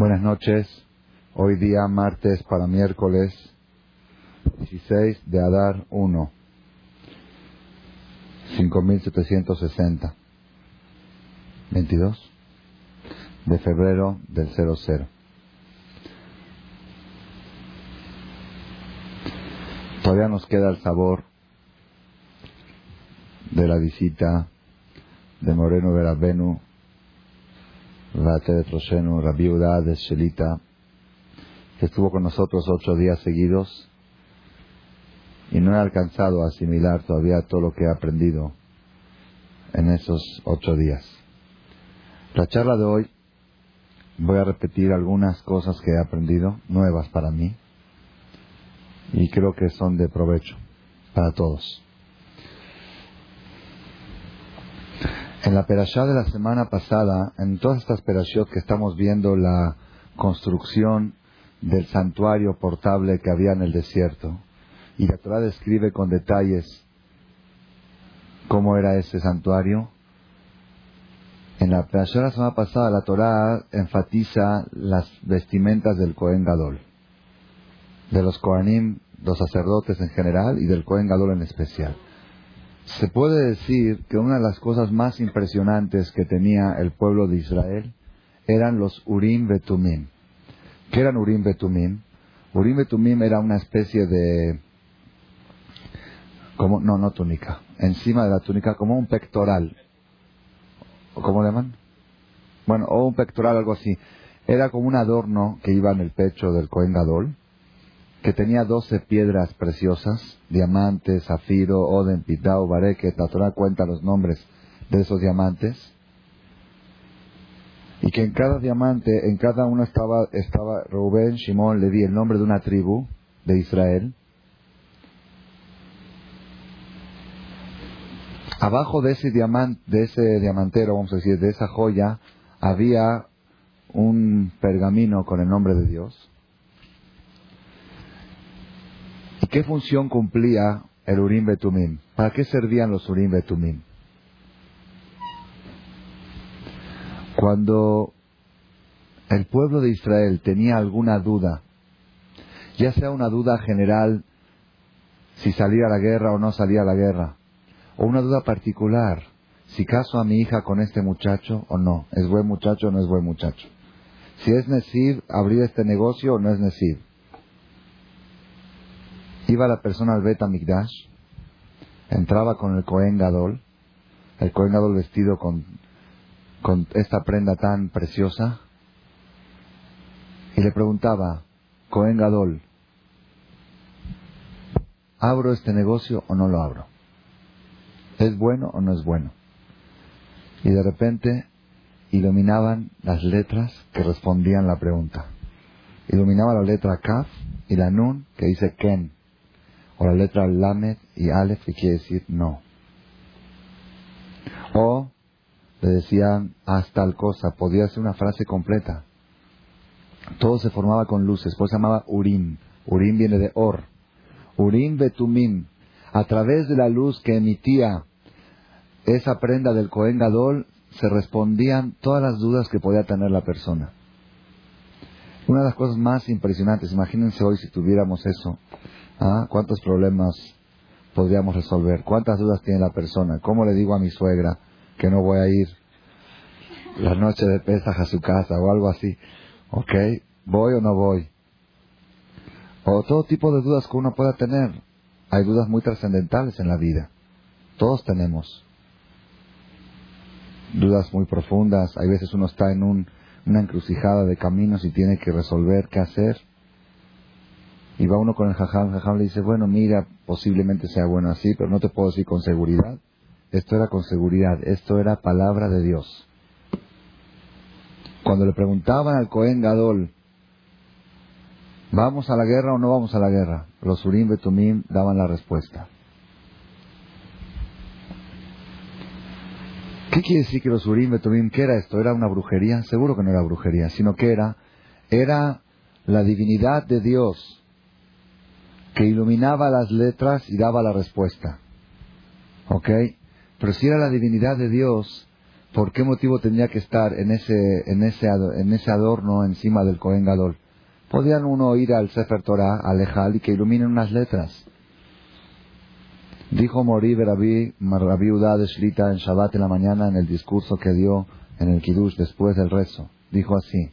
Buenas noches. Hoy día martes para miércoles 16 de Adar 1. 5760. 22 de febrero del 00. Todavía nos queda el sabor de la visita de Moreno Verabenu Troshenu, Rabbi de Shelita, que estuvo con nosotros ocho días seguidos y no he alcanzado a asimilar todavía todo lo que he aprendido en esos ocho días. La charla de hoy voy a repetir algunas cosas que he aprendido, nuevas para mí, y creo que son de provecho para todos. En la perashá de la semana pasada, en todas estas perashot que estamos viendo la construcción del santuario portable que había en el desierto, y la Torah describe con detalles cómo era ese santuario. En la perashá de la semana pasada, la Torah enfatiza las vestimentas del Cohen Gadol, de los Kohanim, los sacerdotes en general, y del Cohen Gadol en especial. Se puede decir que una de las cosas más impresionantes que tenía el pueblo de Israel eran los Urim Betumim. ¿Qué eran Urim Betumim? Urim Betumim era una especie de... Como, no, no túnica. Encima de la túnica, como un pectoral. ¿Cómo le llaman? Bueno, o un pectoral, algo así. Era como un adorno que iba en el pecho del Cohen Gadol que tenía doce piedras preciosas, diamantes, zafiro, oden, pitao, bareket, la Torah cuenta los nombres de esos diamantes, y que en cada diamante, en cada uno estaba, estaba Rubén, Shimón, di el nombre de una tribu de Israel. Abajo de ese diamante, de ese diamantero, vamos a decir, de esa joya, había un pergamino con el nombre de Dios. Qué función cumplía el Urim Betumim? ¿Para qué servían los Urim Betumim? Cuando el pueblo de Israel tenía alguna duda, ya sea una duda general si salía a la guerra o no salía a la guerra, o una duda particular, si caso a mi hija con este muchacho o no, es buen muchacho o no es buen muchacho, si es Nesir abrir este negocio o no es Nesir, Iba la persona al Bet Migdash, entraba con el Cohen Gadol, el Cohen Gadol vestido con, con esta prenda tan preciosa, y le preguntaba, Cohen Gadol, ¿abro este negocio o no lo abro? ¿Es bueno o no es bueno? Y de repente iluminaban las letras que respondían la pregunta. Iluminaba la letra Kaf y la Nun que dice Ken o la letra Lamed y Aleph que quiere decir no. O le decían haz tal cosa, podía ser una frase completa. Todo se formaba con luces, por se llamaba Urim. Urim viene de Or. Urim Betumim. A través de la luz que emitía esa prenda del Cohen Gadol, se respondían todas las dudas que podía tener la persona. Una de las cosas más impresionantes, imagínense hoy si tuviéramos eso, ¿Ah? ¿Cuántos problemas podríamos resolver? ¿Cuántas dudas tiene la persona? ¿Cómo le digo a mi suegra que no voy a ir la noche de Pesaj a su casa o algo así? ¿Ok? ¿Voy o no voy? O todo tipo de dudas que uno pueda tener. Hay dudas muy trascendentales en la vida. Todos tenemos. Dudas muy profundas. Hay veces uno está en un, una encrucijada de caminos y tiene que resolver qué hacer. Y va uno con el jajam, jajam le dice, bueno, mira, posiblemente sea bueno así, pero no te puedo decir con seguridad. Esto era con seguridad, esto era palabra de Dios. Cuando le preguntaban al Cohen Gadol, ¿vamos a la guerra o no vamos a la guerra? Los Urim Betumim daban la respuesta. ¿Qué quiere decir que los Urim Betumim, qué era esto? ¿Era una brujería? Seguro que no era brujería, sino que era, era la divinidad de Dios que iluminaba las letras y daba la respuesta. ¿Ok? Pero si era la divinidad de Dios, ¿Por qué motivo tenía que estar en ese, en ese, en ese adorno encima del Cohen Gadol? Podían uno ir al Sefer Torah, al Ejal, y que iluminen unas letras. Dijo Morí Rabbi Udá de en Shabbat en la mañana en el discurso que dio en el Kiddush después del rezo. Dijo así.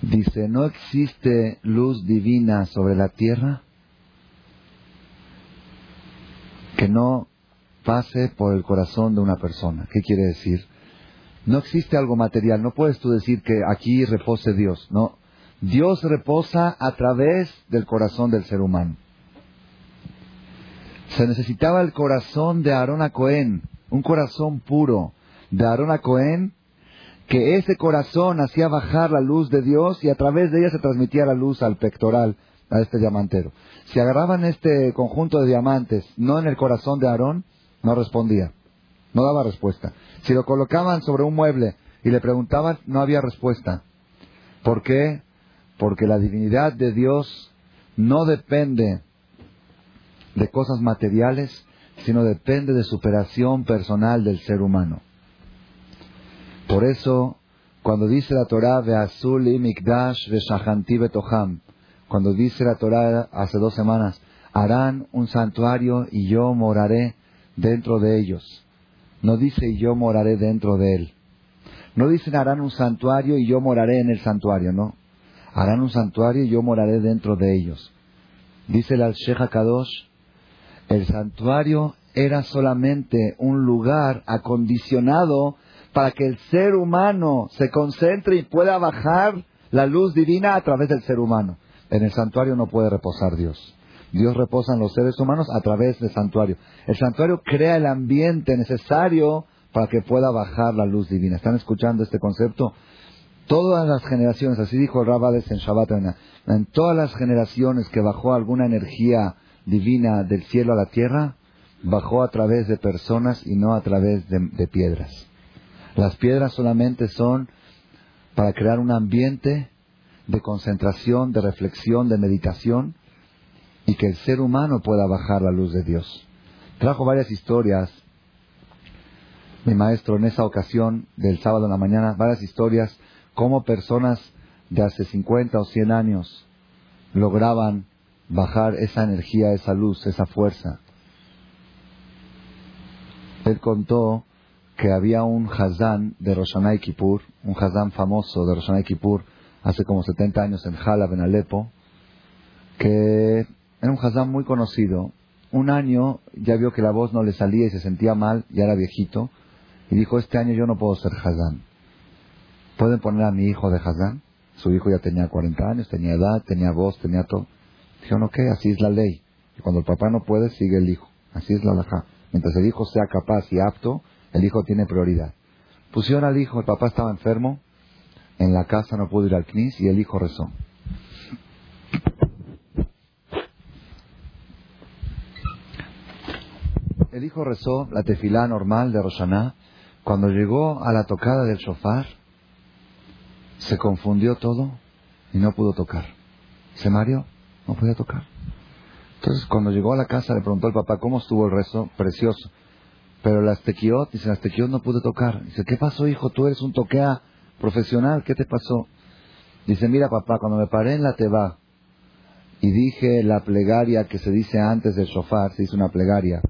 Dice, ¿no existe luz divina sobre la tierra que no pase por el corazón de una persona? ¿Qué quiere decir? No existe algo material. No puedes tú decir que aquí repose Dios. No. Dios reposa a través del corazón del ser humano. Se necesitaba el corazón de Aarón a Cohen, un corazón puro de Aarón a Cohen, que ese corazón hacía bajar la luz de Dios y a través de ella se transmitía la luz al pectoral, a este diamantero. Si agarraban este conjunto de diamantes no en el corazón de Aarón, no respondía, no daba respuesta. Si lo colocaban sobre un mueble y le preguntaban, no había respuesta. ¿Por qué? Porque la divinidad de Dios no depende de cosas materiales, sino depende de superación personal del ser humano. Por eso, cuando dice la Torah, Ve'azul y Mikdash Ve'shahanti Betoham, cuando dice la Torah hace dos semanas, harán un santuario y yo moraré dentro de ellos. No dice yo moraré dentro de él. No dicen harán un santuario y yo moraré en el santuario, no. Harán un santuario y yo moraré dentro de ellos. Dice el Al-Sheikh Kadosh, el santuario era solamente un lugar acondicionado para que el ser humano se concentre y pueda bajar la luz divina a través del ser humano. En el santuario no puede reposar Dios. Dios reposa en los seres humanos a través del santuario. El santuario crea el ambiente necesario para que pueda bajar la luz divina. ¿Están escuchando este concepto? Todas las generaciones, así dijo Rabades en Shabbat, en todas las generaciones que bajó alguna energía divina del cielo a la tierra bajó a través de personas y no a través de, piedras. Las piedras solamente son para crear un ambiente de concentración, de reflexión, de meditación y que el ser humano pueda bajar la luz de Dios. Trajo varias historias, mi maestro, en esa ocasión del sábado en la mañana, varias historias, cómo personas de hace 50 o 100 años lograban bajar esa energía, esa luz, esa fuerza. Él contó que había un Hazán de Roshanay Kippur, un Hazán famoso de Roshanay Kippur, hace como 70 años en Halab, en Alepo, que era un Hazán muy conocido. Un año ya vio que la voz no le salía y se sentía mal, ya era viejito, y dijo, este año yo no puedo ser Hazán. ¿Pueden poner a mi hijo de Hazán? Su hijo ya tenía 40 años, tenía edad, tenía voz, tenía todo. Dijeron, ok, así es la ley. Y cuando el papá no puede, sigue el hijo. Así es la laja. Mientras el hijo sea capaz y apto, el hijo tiene prioridad. Pusieron al hijo, el papá estaba enfermo, en la casa no pudo ir al CNIS y el hijo rezó. El hijo rezó la tefilá normal de Roshaná. Cuando llegó a la tocada del shofar, se confundió todo y no pudo tocar. Se mareó no podía tocar. Entonces, cuando llegó a la casa, le preguntó al papá cómo estuvo el rezo, precioso. Pero las tequiot, dice, las tequiot no pude tocar. Dice, ¿qué pasó, hijo? Tú eres un toquea profesional, ¿qué te pasó? Dice, mira, papá, cuando me paré en la teba y dije la plegaria que se dice antes del shofar, se dice una plegaria.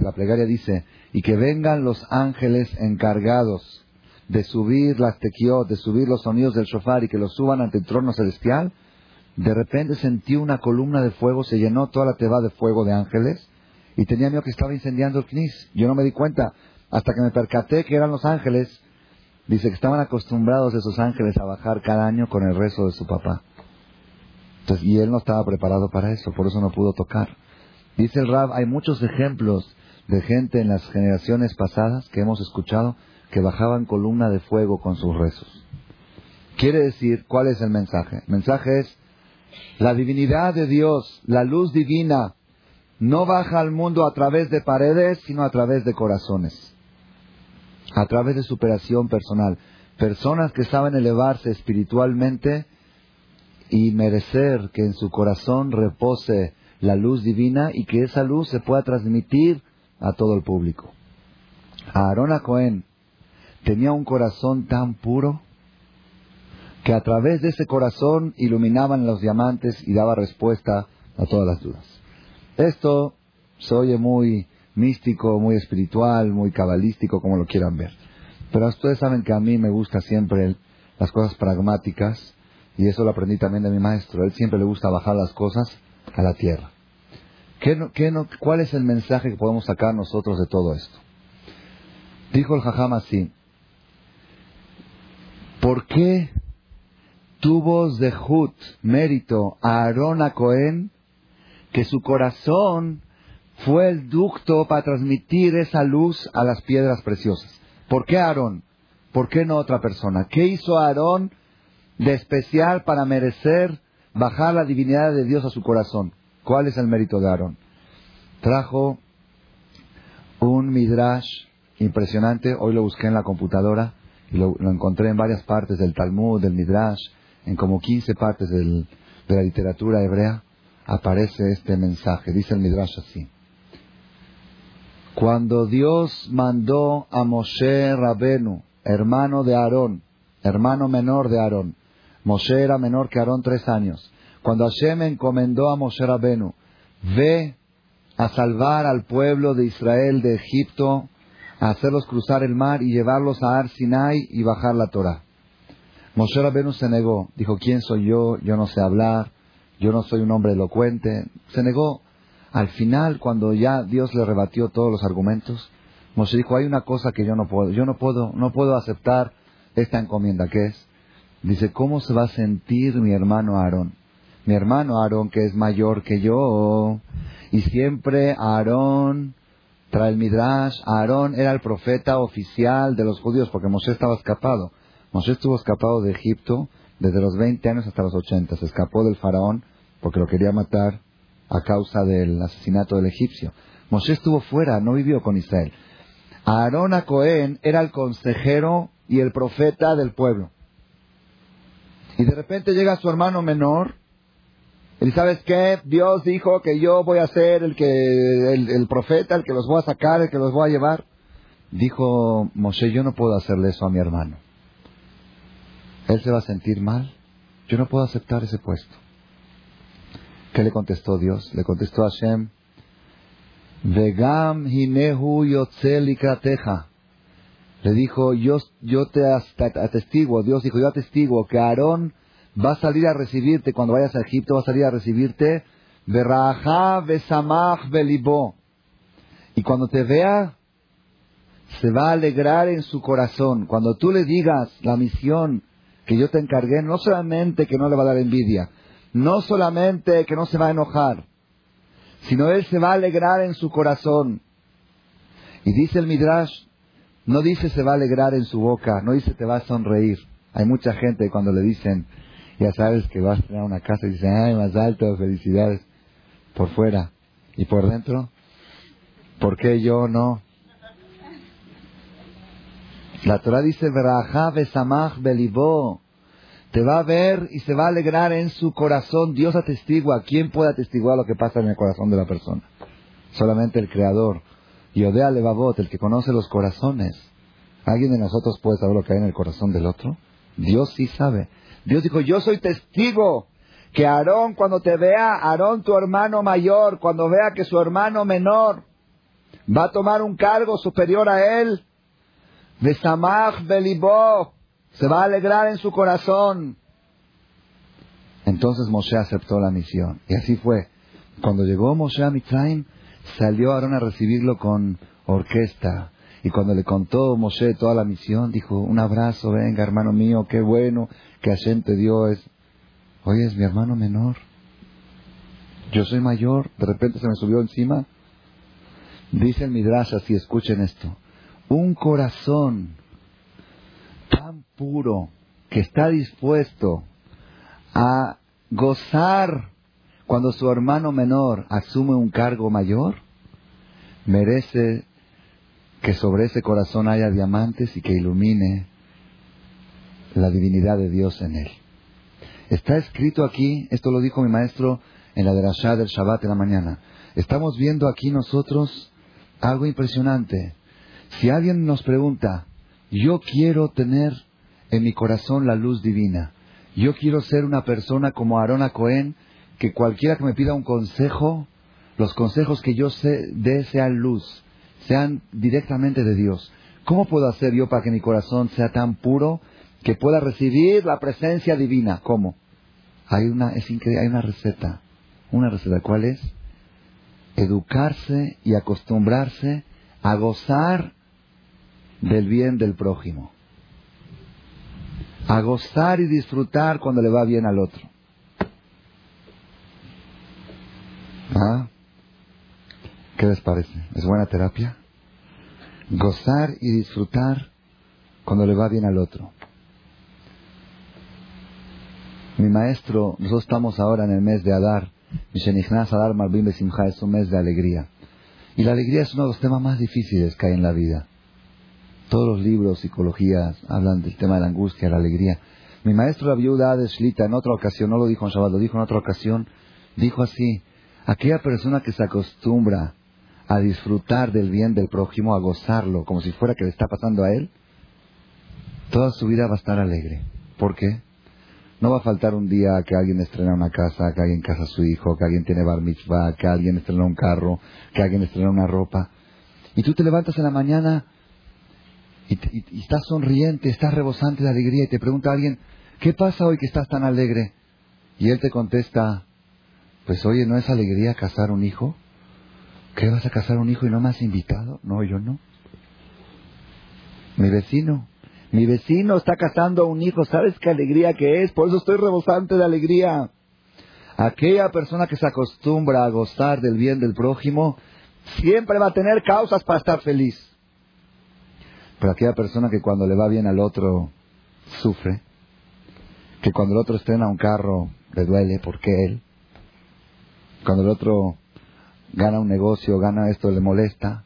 La plegaria dice, y que vengan los ángeles encargados de subir las tequiot, de subir los sonidos del shofar y que los suban ante el trono celestial, de repente sentí una columna de fuego, se llenó toda la teba de fuego de ángeles y tenía miedo que estaba incendiando el knis. Yo no me di cuenta hasta que me percaté que eran los ángeles. Dice que estaban acostumbrados esos ángeles a bajar cada año con el rezo de su papá. Entonces, y él no estaba preparado para eso, por eso no pudo tocar. Dice el Rab, hay muchos ejemplos de gente en las generaciones pasadas que hemos escuchado que bajaban columna de fuego con sus rezos. Quiere decir, ¿cuál es el mensaje? El mensaje es, la divinidad de Dios, la luz divina, no baja al mundo a través de paredes, sino a través de corazones, a través de superación personal. Personas que saben elevarse espiritualmente y merecer que en su corazón repose la luz divina y que esa luz se pueda transmitir a todo el público. Aarón Cohen, tenía un corazón tan puro que a través de ese corazón iluminaban los diamantes y daba respuesta a todas las dudas. Esto se oye muy místico, muy espiritual, muy cabalístico, como lo quieran ver. Pero ustedes saben que a mí me gusta siempre las cosas pragmáticas y eso lo aprendí también de mi maestro. Él siempre le gusta bajar las cosas a la tierra. ¿Qué ¿Cuál es el mensaje que podemos sacar nosotros de todo esto? Dijo el Jajam así, ¿por qué tuvo Zehut, mérito, a Aarón a Cohen, que su corazón fue el ducto para transmitir esa luz a las piedras preciosas? ¿Por qué Aarón? ¿Por qué no otra persona? ¿Qué hizo Aarón de especial para merecer bajar la divinidad de Dios a su corazón? ¿Cuál es el mérito de Aarón? Trajo un midrash impresionante, hoy lo busqué en la computadora y lo, encontré en varias partes del Talmud, del midrash, en como 15 partes de la literatura hebrea, aparece este mensaje. Dice el midrash así. Cuando Dios mandó a Moshe Rabenu, hermano de Aarón, hermano menor de Aarón, Moshe era menor que Aarón tres años. Cuando Hashem encomendó a Moshe Rabenu, ve a salvar al pueblo de Israel de Egipto, a hacerlos cruzar el mar y llevarlos a Ar Sinai y bajar la Torah. Moshe Rabenu se negó, dijo, ¿quién soy yo? Yo no sé hablar, yo no soy un hombre elocuente. Se negó. Al final, cuando ya Dios le rebatió todos los argumentos, Moshe dijo, hay una cosa que yo no puedo, yo no puedo, no puedo aceptar esta encomienda, ¿qué es? Dice, ¿cómo se va a sentir mi hermano Aarón? Mi hermano Aarón, que es mayor que yo, y siempre Aarón trae el Midrash, Aarón era el profeta oficial de los judíos porque Moshe estaba escapado. Moshe estuvo escapado de Egipto desde los 20 años hasta los 80. Se escapó del faraón porque lo quería matar a causa del asesinato del egipcio. Moshe estuvo fuera, no vivió con Israel. Aarón a Cohen era el consejero y el profeta del pueblo. Y de repente llega su hermano menor y sabes qué, Dios dijo que yo voy a ser el que el, profeta, el que los voy a sacar, el que los voy a llevar. Dijo Moshe, yo no puedo hacerle eso a mi hermano. Él se va a sentir mal. Yo no puedo aceptar ese puesto. ¿Qué le contestó Dios? Le contestó Hashem, Vegam hinehu Le dijo, yo, yo te atestiguo, Dios dijo, yo atestiguo que Aarón va a salir a recibirte cuando vayas a Egipto, va a salir a recibirte, besamach belibó. Y cuando te vea, se va a alegrar en su corazón. Cuando tú le digas la misión que yo te encargué, no solamente que no le va a dar envidia, no solamente que no se va a enojar, sino él se va a alegrar en su corazón. Y dice el Midrash, no dice se va a alegrar en su boca, no dice te va a sonreír. Hay mucha gente cuando le dicen, ya sabes que vas a tener una casa y dicen, ay, más alto, felicidades, por fuera y por dentro, ¿por qué yo no? La Torah dice. Te va a ver y se va a alegrar en su corazón. Dios atestigua. ¿Quién puede atestiguar lo que pasa en el corazón de la persona? Solamente el Creador. Y Odea Levavot, el que conoce los corazones. ¿Alguien de nosotros puede saber lo que hay en el corazón del otro? Dios sí sabe. Dios dijo, yo soy testigo que Aarón cuando te vea, Aarón tu hermano mayor, cuando vea que su hermano menor va a tomar un cargo superior a él, de Samach Belibó, se va a alegrar en su corazón. Entonces Moshe aceptó la misión. Y así fue. Cuando llegó Moshe a Mitzrayim, salió Aarón a recibirlo con orquesta. Y cuando le contó Moshe toda la misión, dijo, un abrazo, venga hermano mío, qué bueno que Hashem te dio. Es... Oye, es mi hermano menor. Yo soy mayor, de repente se me subió encima. Dice el Midrash así, escuchen esto. Un corazón tan puro que está dispuesto a gozar cuando su hermano menor asume un cargo mayor, merece que sobre ese corazón haya diamantes y que ilumine la divinidad de Dios en él. Está escrito aquí, esto lo dijo mi maestro en la derashá del Shabbat en la mañana. Estamos viendo aquí nosotros algo impresionante. Si alguien nos pregunta, yo quiero tener en mi corazón la luz divina. Yo quiero ser una persona como Aarón Cohen, que cualquiera que me pida un consejo, los consejos que yo sé, dé sean luz, sean directamente de Dios. ¿Cómo puedo hacer yo para que mi corazón sea tan puro que pueda recibir la presencia divina? ¿Cómo? Hay una, es increíble, hay una receta. Una receta, ¿cuál es? Educarse y acostumbrarse a gozar del bien del prójimo a gozar y disfrutar cuando le va bien al otro. ¿Ah? ¿Qué les parece? ¿Es buena terapia? Gozar y disfrutar cuando le va bien al otro. Mi maestro, nosotros estamos ahora en el mes de Adar. Adar Malbim Besimcha es un mes de alegría. Y la alegría es uno de los temas más difíciles que hay en la vida. Todos los libros, psicologías, hablan del tema de la angustia, la alegría. Mi maestro, la viuda de en otra ocasión, no lo dijo en Shabbat, lo dijo en otra ocasión, dijo así, aquella persona que se acostumbra a disfrutar del bien del prójimo, a gozarlo, como si fuera que le está pasando a él, toda su vida va a estar alegre. ¿Por qué? No va a faltar un día que alguien estrena una casa, que alguien casa a su hijo, que alguien tiene bar mitzvah, que alguien estrena un carro, que alguien estrena una ropa. Y tú te levantas en la mañana y, estás sonriente, estás rebosante de alegría y te pregunta a alguien, ¿qué pasa hoy que estás tan alegre? Y él te contesta, pues oye, ¿no es alegría casar un hijo? ¿Qué vas a casar un hijo y no me has invitado? No, yo no. Mi vecino, mi vecino está casando a un hijo, ¿sabes qué alegría que es? Por eso estoy rebosante de alegría. Aquella persona que se acostumbra a gozar del bien del prójimo, siempre va a tener causas para estar feliz. Pero aquella persona que cuando le va bien al otro sufre, que cuando el otro estrena un carro le duele porque él, cuando el otro gana un negocio, gana esto, le molesta,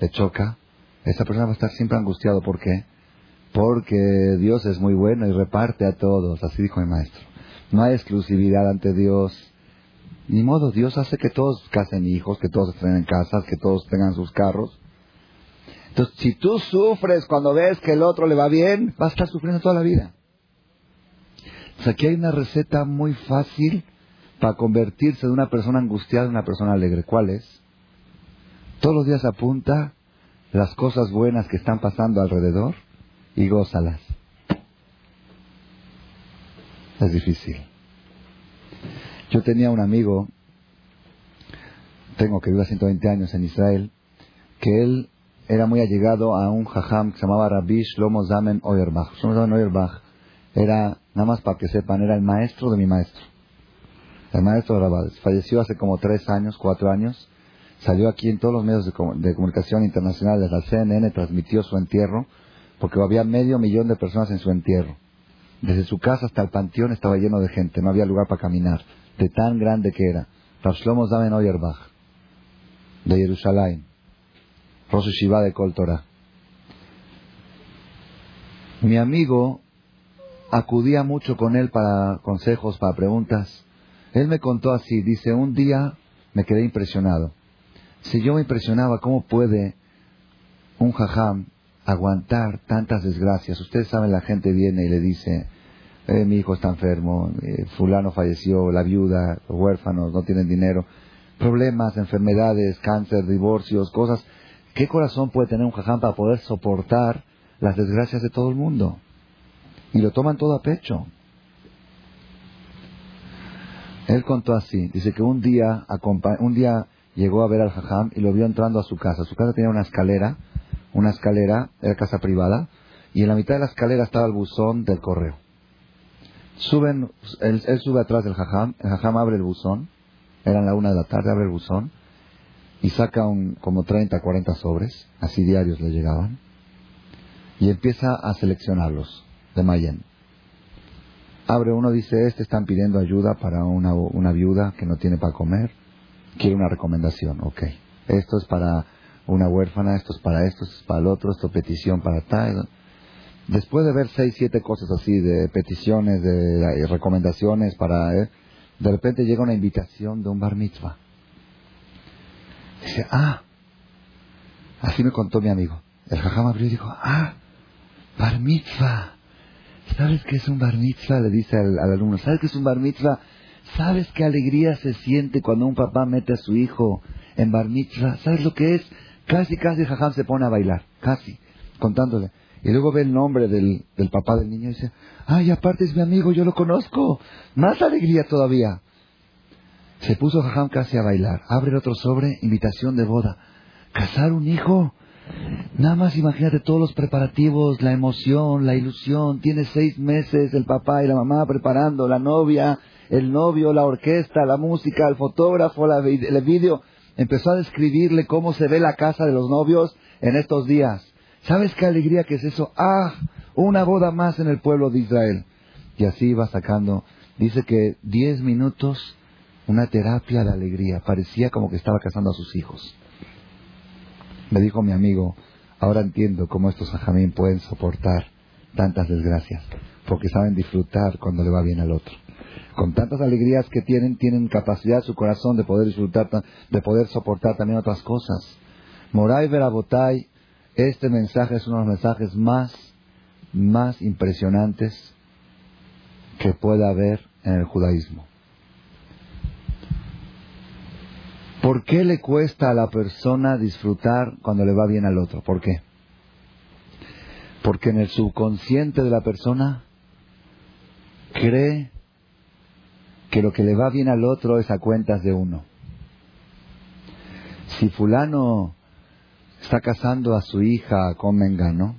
le choca, esa persona va a estar siempre angustiado. ¿Por qué? Porque Dios es muy bueno y reparte a todos, así dijo mi maestro. No hay exclusividad ante Dios. Ni modo, Dios hace que todos casen hijos, que todos estrenen casas, que todos tengan sus carros. Entonces, si tú sufres cuando ves que el otro le va bien, vas a estar sufriendo toda la vida. Entonces, aquí hay una receta muy fácil para convertirse de una persona angustiada en una persona alegre. ¿Cuál es? Todos los días apunta las cosas buenas que están pasando alrededor y gózalas. Es difícil. Yo tenía un amigo, tengo que vivir 120 años en Israel, que él era muy allegado a un jajam que se llamaba Rabbi Shlomo Zamen Oyerbach. Shlomo Zamen Oyerbach era, nada más para que sepan, era el maestro de mi maestro. El maestro de Rabades. Falleció hace como tres años, cuatro años. Salió aquí en todos los medios de, comunicación internacionales. La CNN transmitió su entierro porque había medio millón de personas en su entierro. Desde su casa hasta el panteón estaba lleno de gente. No había lugar para caminar. De tan grande que era. Rabbi Shlomo Zamen Oyerbach. De Jerusalén Rosh Shiva de Mi amigo acudía mucho con él para consejos, para preguntas. Él me contó así, dice, un día me quedé impresionado. Si yo me impresionaba, ¿cómo puede un jajam aguantar tantas desgracias? Ustedes saben, la gente viene y le dice, eh, mi hijo está enfermo, eh, fulano falleció, la viuda, los huérfanos, no tienen dinero, problemas, enfermedades, cáncer, divorcios, cosas ¿Qué corazón puede tener un jajam para poder soportar las desgracias de todo el mundo? Y lo toman todo a pecho. Él contó así, dice que un día, un día llegó a ver al jajam y lo vio entrando a su casa. Su casa tenía una escalera, una escalera, era casa privada, y en la mitad de la escalera estaba el buzón del correo. Suben, él, sube atrás del jajam, el jajam abre el buzón, eran la una de la tarde, abre el buzón, y saca un, como 30, 40 sobres, así diarios le llegaban, y empieza a seleccionarlos de Mayen. Abre uno, dice, este están pidiendo ayuda para una, una viuda que no tiene para comer, quiere una recomendación, ok. Esto es para una huérfana, esto es para esto, esto es para el otro, esto es petición para tal. Después de ver seis, siete cosas así, de peticiones, de, recomendaciones para... Eh, de repente llega una invitación de un bar mitzvah. Dice, ah, así me contó mi amigo. El jajam abrió y dijo, ah, bar mitzvah. ¿Sabes qué es un bar mitzvah? Le dice al, alumno, ¿sabes qué es un bar mitzvah? ¿Sabes qué alegría se siente cuando un papá mete a su hijo en bar mitzvah? ¿Sabes lo que es? Casi, casi Jajam se pone a bailar, casi, contándole. Y luego ve el nombre del, del papá del niño y dice, ay, aparte es mi amigo, yo lo conozco. Más alegría todavía. Se puso Jajam casi a bailar. Abre el otro sobre, invitación de boda. ¿Casar un hijo? Nada más imagínate todos los preparativos, la emoción, la ilusión. Tiene seis meses el papá y la mamá preparando, la novia, el novio, la orquesta, la música, el fotógrafo, la, el vídeo. Empezó a describirle cómo se ve la casa de los novios en estos días. ¿Sabes qué alegría que es eso? ¡Ah! Una boda más en el pueblo de Israel. Y así iba sacando. Dice que diez minutos una terapia de alegría. Parecía como que estaba casando a sus hijos. Me dijo mi amigo, ahora entiendo cómo estos sajamín pueden soportar tantas desgracias, porque saben disfrutar cuando le va bien al otro. Con tantas alegrías que tienen, tienen capacidad su corazón de poder disfrutar, de poder soportar también otras cosas. Moray Verabotay, este mensaje es uno de los mensajes más, más impresionantes que pueda haber en el judaísmo. ¿Por qué le cuesta a la persona disfrutar cuando le va bien al otro? ¿Por qué? Porque en el subconsciente de la persona cree que lo que le va bien al otro es a cuentas de uno. Si fulano está casando a su hija con Mengano,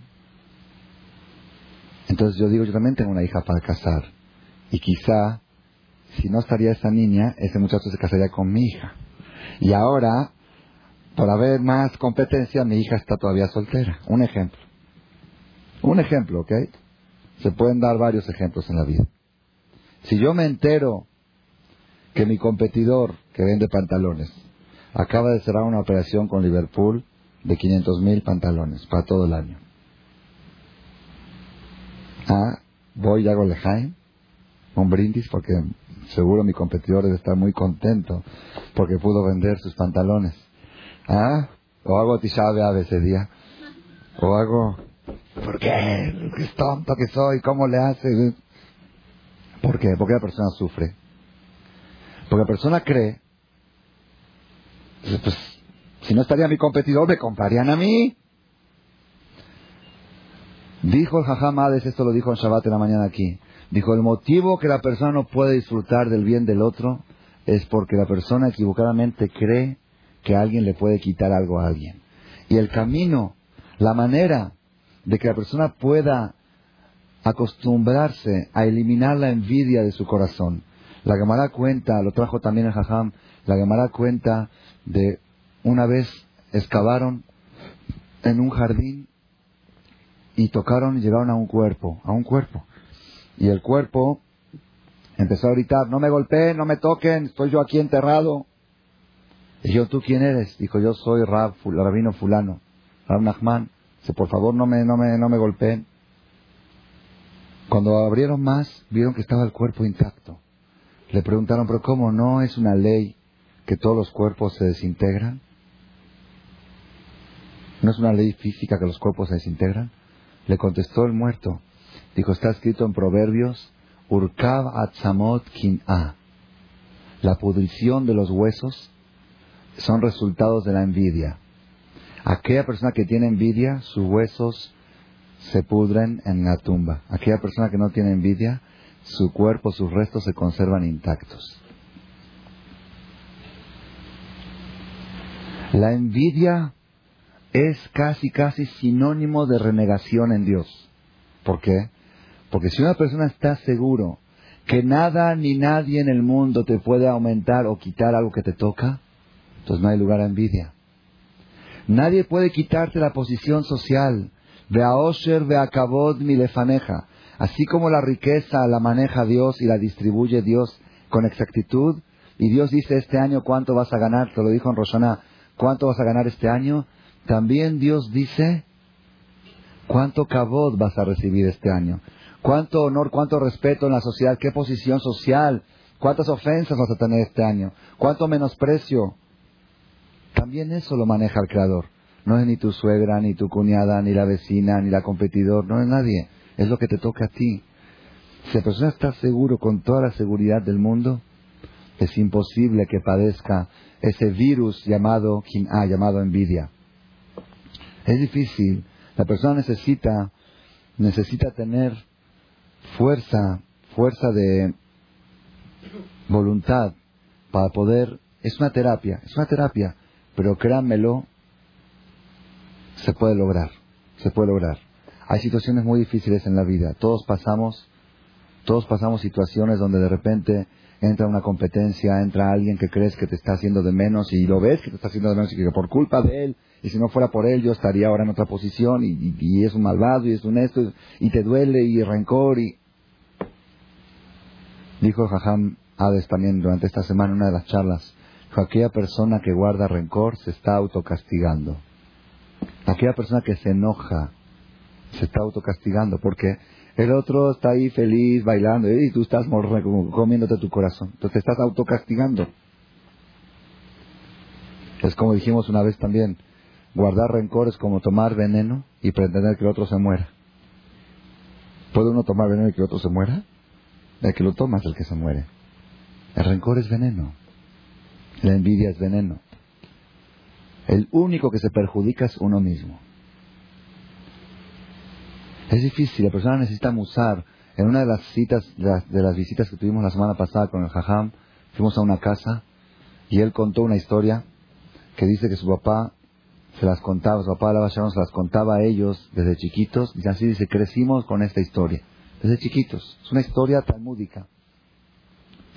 entonces yo digo, yo también tengo una hija para casar. Y quizá, si no estaría esa niña, ese muchacho se casaría con mi hija. Y ahora, por haber más competencia, mi hija está todavía soltera. Un ejemplo. Un ejemplo, ¿ok? Se pueden dar varios ejemplos en la vida. Si yo me entero que mi competidor que vende pantalones acaba de cerrar una operación con Liverpool de 500 mil pantalones para todo el año. Ah, voy y hago lejaim, un brindis porque Seguro mi competidor debe estar muy contento porque pudo vender sus pantalones. ¿Ah? O hago tisha a ese día. O hago... ¿Por qué? ¿Qué tonto que soy? ¿Cómo le hace? ¿Por qué? Porque la persona sufre. Porque la persona cree... Pues, si no estaría mi competidor, me comprarían a mí. Dijo el Jajam esto lo dijo en Shabbat en la mañana aquí. Dijo, el motivo que la persona no puede disfrutar del bien del otro es porque la persona equivocadamente cree que alguien le puede quitar algo a alguien. Y el camino, la manera de que la persona pueda acostumbrarse a eliminar la envidia de su corazón. La Gemara cuenta, lo trajo también el Jajam, la Gemara cuenta de una vez excavaron en un jardín y tocaron y llegaron a un cuerpo, a un cuerpo. Y el cuerpo empezó a gritar, no me golpeen, no me toquen, estoy yo aquí enterrado. Y yo, ¿tú quién eres? Dijo, yo soy Rab, Rabino fulano, Rab Nachman. Dice, por favor, no me, no me, no me golpeen. Cuando abrieron más, vieron que estaba el cuerpo intacto. Le preguntaron, pero ¿cómo no es una ley que todos los cuerpos se desintegran? ¿No es una ley física que los cuerpos se desintegran? Le contestó el muerto, Dijo, está escrito en Proverbios, Urkav atzamot kin'a. La pudrición de los huesos son resultados de la envidia. Aquella persona que tiene envidia, sus huesos se pudren en la tumba. Aquella persona que no tiene envidia, su cuerpo, sus restos se conservan intactos. La envidia es casi, casi sinónimo de renegación en Dios. ¿Por qué? Porque si una persona está seguro que nada ni nadie en el mundo te puede aumentar o quitar algo que te toca, entonces no hay lugar a envidia. Nadie puede quitarte la posición social. Ve a Osher, ve mi lefaneja. Así como la riqueza la maneja Dios y la distribuye Dios con exactitud, y Dios dice este año cuánto vas a ganar, te lo dijo en Roshaná, cuánto vas a ganar este año, también Dios dice cuánto Kabod vas a recibir este año cuánto honor, cuánto respeto en la sociedad, qué posición social, cuántas ofensas vas a tener este año, cuánto menosprecio. También eso lo maneja el Creador. No es ni tu suegra, ni tu cuñada, ni la vecina, ni la competidor, no es nadie. Es lo que te toca a ti. Si la persona está seguro con toda la seguridad del mundo, es imposible que padezca ese virus llamado ah, llamado envidia. Es difícil. La persona necesita, necesita tener fuerza, fuerza de voluntad para poder. Es una terapia, es una terapia, pero créanmelo, se puede lograr, se puede lograr. Hay situaciones muy difíciles en la vida. Todos pasamos, todos pasamos situaciones donde de repente entra una competencia, entra alguien que crees que te está haciendo de menos y lo ves que te está haciendo de menos y que por culpa de él, y si no fuera por él yo estaría ahora en otra posición y, es un malvado y es un esto y te duele y rencor y... Dijo Jajam Hades también durante esta semana en una de las charlas, aquella persona que guarda rencor se está autocastigando. Aquella persona que se enoja se está autocastigando porque el otro está ahí feliz, bailando, y tú estás comiéndote tu corazón. Entonces te estás autocastigando. Es como dijimos una vez también, guardar rencor es como tomar veneno y pretender que el otro se muera. ¿Puede uno tomar veneno y que el otro se muera? El que lo toma es el que se muere. El rencor es veneno. La envidia es veneno. El único que se perjudica es uno mismo. Es difícil, la persona necesita musar. En una de las citas, de las, visitas que tuvimos la semana pasada con el Jajam, fuimos a una casa y él contó una historia que dice que su papá se las contaba, su papá la se las contaba a ellos desde chiquitos, y así dice, crecimos con esta historia, desde chiquitos. Es una historia talmúdica.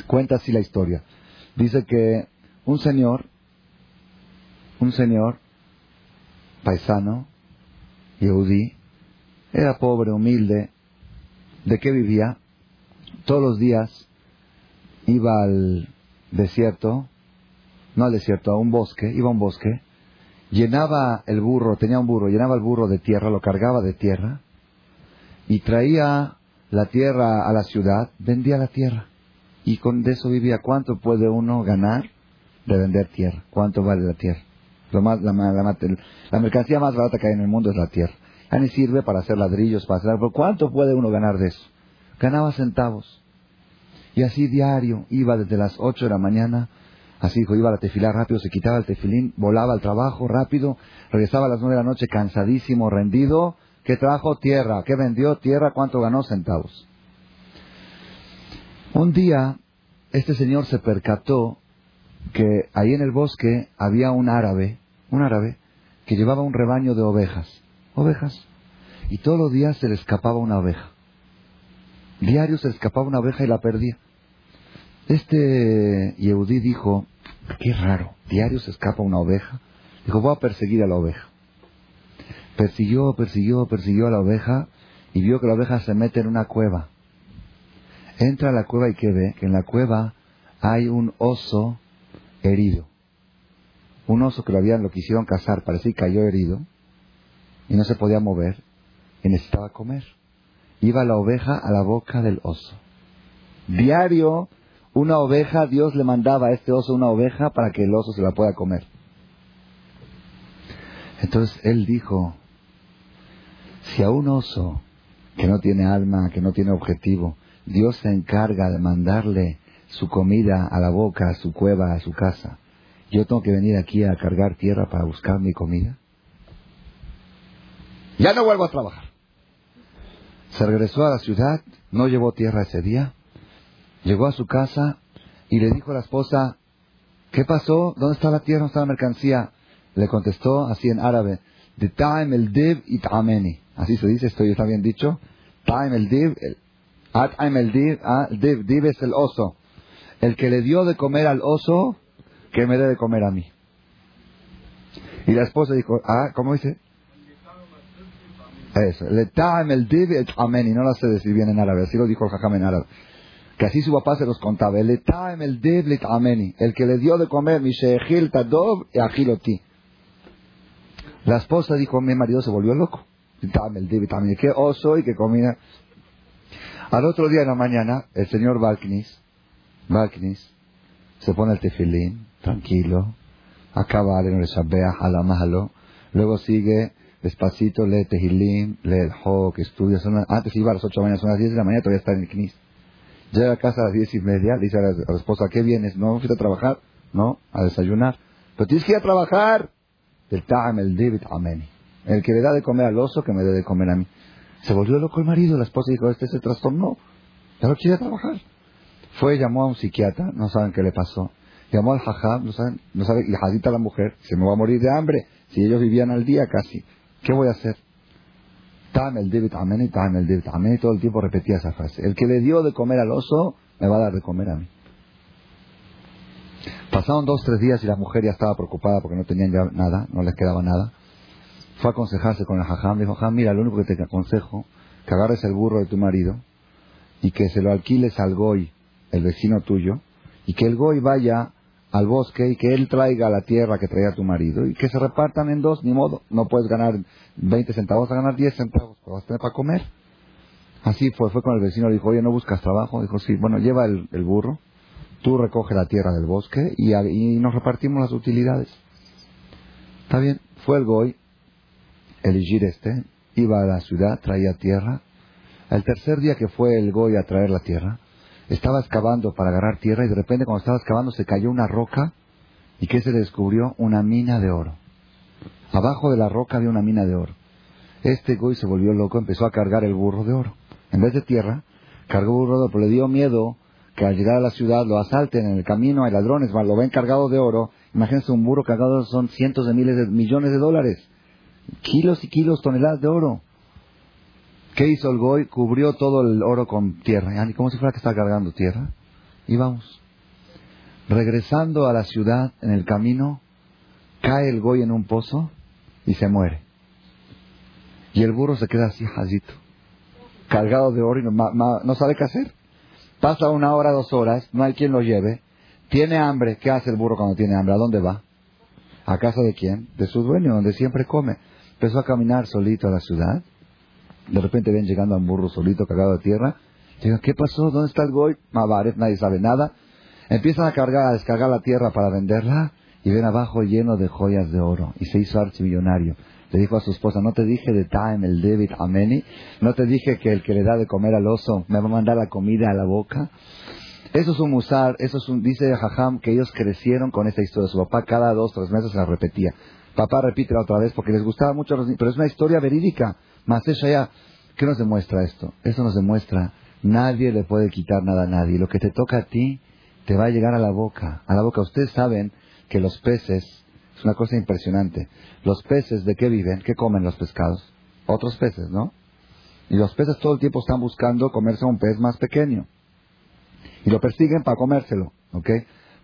Cuenta así la historia. Dice que un señor, un señor paisano, Yehudi, era pobre, humilde. ¿De qué vivía? Todos los días iba al desierto, no al desierto, a un bosque, iba a un bosque, llenaba el burro, tenía un burro, llenaba el burro de tierra, lo cargaba de tierra y traía la tierra a la ciudad, vendía la tierra. Y con eso vivía. ¿Cuánto puede uno ganar de vender tierra? ¿Cuánto vale la tierra? Lo más, la, la mercancía más barata que hay en el mundo es la tierra. Ya ni sirve para hacer ladrillos, para hacer... Pero ¿Cuánto puede uno ganar de eso? Ganaba centavos. Y así diario, iba desde las 8 de la mañana, así dijo, iba a la tefilá rápido, se quitaba el tefilín, volaba al trabajo rápido, regresaba a las 9 de la noche cansadísimo, rendido. ¿Qué trajo? Tierra. ¿Qué vendió? Tierra. ¿Cuánto ganó? Centavos. Un día, este señor se percató que ahí en el bosque había un árabe, un árabe, que llevaba un rebaño de ovejas ovejas. Y todos los días se le escapaba una oveja. Diario se le escapaba una oveja y la perdía. Este Yehudí dijo, qué raro, diario se escapa una oveja. Dijo, voy a perseguir a la oveja. Persiguió, persiguió, persiguió a la oveja y vio que la oveja se mete en una cueva. Entra a la cueva y que ve que en la cueva hay un oso herido. Un oso que lo habían, lo quisieron cazar, parece que cayó herido y no se podía mover y necesitaba comer. Iba la oveja a la boca del oso. Diario, una oveja, Dios le mandaba a este oso una oveja para que el oso se la pueda comer. Entonces él dijo, si a un oso que no tiene alma, que no tiene objetivo, Dios se encarga de mandarle su comida a la boca, a su cueva, a su casa, yo tengo que venir aquí a cargar tierra para buscar mi comida. Ya no vuelvo a trabajar. Se regresó a la ciudad, no llevó tierra ese día, llegó a su casa y le dijo a la esposa, ¿qué pasó? ¿Dónde está la tierra? ¿Dónde está la mercancía? Le contestó así en árabe, de time el div y tameni. Así se dice, esto ya está bien dicho. Time el div, at el div, div, div es el oso. El que le dio de comer al oso, que me dé de comer a mí. Y la esposa dijo, ah, ¿cómo dice? Eso. Le el div el ameni. No lo sé decir bien en árabe. Así lo dijo el jajam en árabe. Que así su papá se los contaba. Le el div le ameni. El que le dio de comer, mi sheechil tadov y agiloti. La esposa dijo, mi marido se volvió loco. el div ameni. ¿Qué oso y que comía? Al otro día en la mañana, el señor Balknis, Balknis, se pone el tefilín, tranquilo, acaba de a la malo, Luego sigue despacito, lee Tehilim, lee el Hok, estudia. antes iba a las 8 de la mañana, son las 10 de la mañana, todavía está en el Knis. Llega a casa a las 10 y media, dice a la, esposa, ¿qué vienes? ¿No fuiste a trabajar? No, a desayunar. Pero tienes que ir a trabajar. El Ta'am, el David, Amén. El que le da de comer al oso, que me dé de comer a mí. Se volvió loco el marido, la esposa dijo, este se trastornó. Ya no quiere trabajar. Fue, llamó a un psiquiatra, no saben qué le pasó. Llamó al jajá, no saben, no sabe, y jadita la mujer, se me va a morir de hambre. Si ellos vivían al día casi, ¿qué voy a hacer? El David Tam el David Amén y todo el tiempo repetía esa frase. El que le dio de comer al oso, me va a dar de comer a mí. Pasaron dos, tres días y la mujer ya estaba preocupada porque no tenían nada, no les quedaba nada. Fue a aconsejarse con el jajam. Dijo, jajam, mira, lo único que te aconsejo, que agarres el burro de tu marido y que se lo alquiles al goy, el vecino tuyo, y que el goy vaya al bosque y que él traiga la tierra que traía tu marido y que se repartan en dos, ni modo. No puedes ganar 20 centavos, a ganar 10 centavos, pero vas a tener para comer. Así fue, fue con el vecino, dijo, oye, ¿no buscas trabajo? Dijo, sí, bueno, lleva el, burro, tú recoge la tierra del bosque y, y, nos repartimos las utilidades. Está bien, fue el goy, el Igir este, iba a la ciudad, traía tierra. El tercer día que fue el goy a traer la tierra, estaba excavando para agarrar tierra y de repente cuando estaba excavando se cayó una roca y ¿qué se descubrió? Una mina de oro. Abajo de la roca había una mina de oro. Este goy se volvió loco, empezó a cargar el burro de oro. En vez de tierra, cargó burro de oro, pero le dio miedo que al llegar a la ciudad lo asalten en el camino, hay ladrones, lo ven cargado de oro. Imagínense un burro cargado son cientos de miles de millones de dólares. Kilos y kilos, toneladas de oro. ¿Qué hizo el Goy? Cubrió todo el oro con tierra. Como si fuera que estaba cargando tierra. Y vamos. Regresando a la ciudad, en el camino, cae el Goy en un pozo y se muere. Y el burro se queda así, jazito. Cargado de oro y no, sabe qué hacer. Pasa una hora, dos horas, no hay quien lo lleve. Tiene hambre. ¿Qué hace el burro cuando tiene hambre? ¿A dónde va? ¿A casa de quién? De su dueño, donde siempre come. Empezó a caminar solito a la ciudad de repente ven llegando a un burro solito, cagado de tierra. Digan, ¿qué pasó? ¿Dónde está el goy? Mabaret, nadie sabe nada. Empiezan a cargar, a descargar la tierra para venderla y ven abajo lleno de joyas de oro. Y se hizo archimillonario. Le dijo a su esposa, no te dije de time el David Ameni, no te dije que el que le da de comer al oso me va a mandar la comida a la boca. Eso es un musar, eso es un, dice Jajam que ellos crecieron con esta historia. Su papá cada dos, tres meses se la repetía. Papá repítela otra vez porque les gustaba mucho pero es una historia verídica. Más ya, ¿qué nos demuestra esto? Esto nos demuestra, nadie le puede quitar nada a nadie. Lo que te toca a ti, te va a llegar a la boca. A la boca. Ustedes saben que los peces, es una cosa impresionante. Los peces, ¿de qué viven? ¿Qué comen los pescados? Otros peces, ¿no? Y los peces todo el tiempo están buscando comerse a un pez más pequeño. Y lo persiguen para comérselo, ¿ok?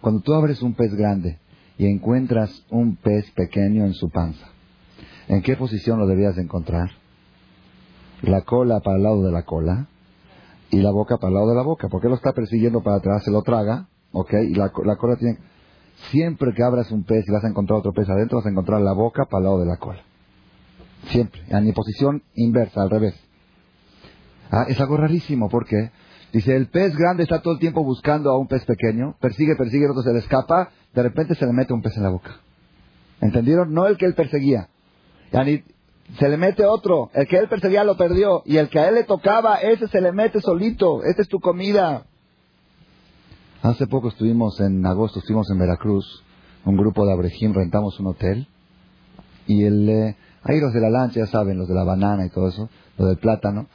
Cuando tú abres un pez grande y encuentras un pez pequeño en su panza, ¿en qué posición lo debías encontrar? La cola para el lado de la cola y la boca para el lado de la boca. porque lo está persiguiendo para atrás? Se lo traga, ¿ok? Y la, cola tiene... Siempre que abras un pez y vas a encontrar otro pez adentro, vas a encontrar la boca para el lado de la cola. Siempre. En posición inversa, al revés. Ah, es algo rarísimo, porque dice, el pez grande está todo el tiempo buscando a un pez pequeño, persigue, persigue, el otro se le escapa, de repente se le mete un pez en la boca. ¿Entendieron? No el que él perseguía se le mete otro. El que él perseguía lo perdió. Y el que a él le tocaba, ese se le mete solito. Esta es tu comida. Hace poco estuvimos en agosto, estuvimos en Veracruz. Un grupo de abrejín, rentamos un hotel. Y el, eh, ahí los de la lancha, ya saben, los de la banana y todo eso, lo del plátano.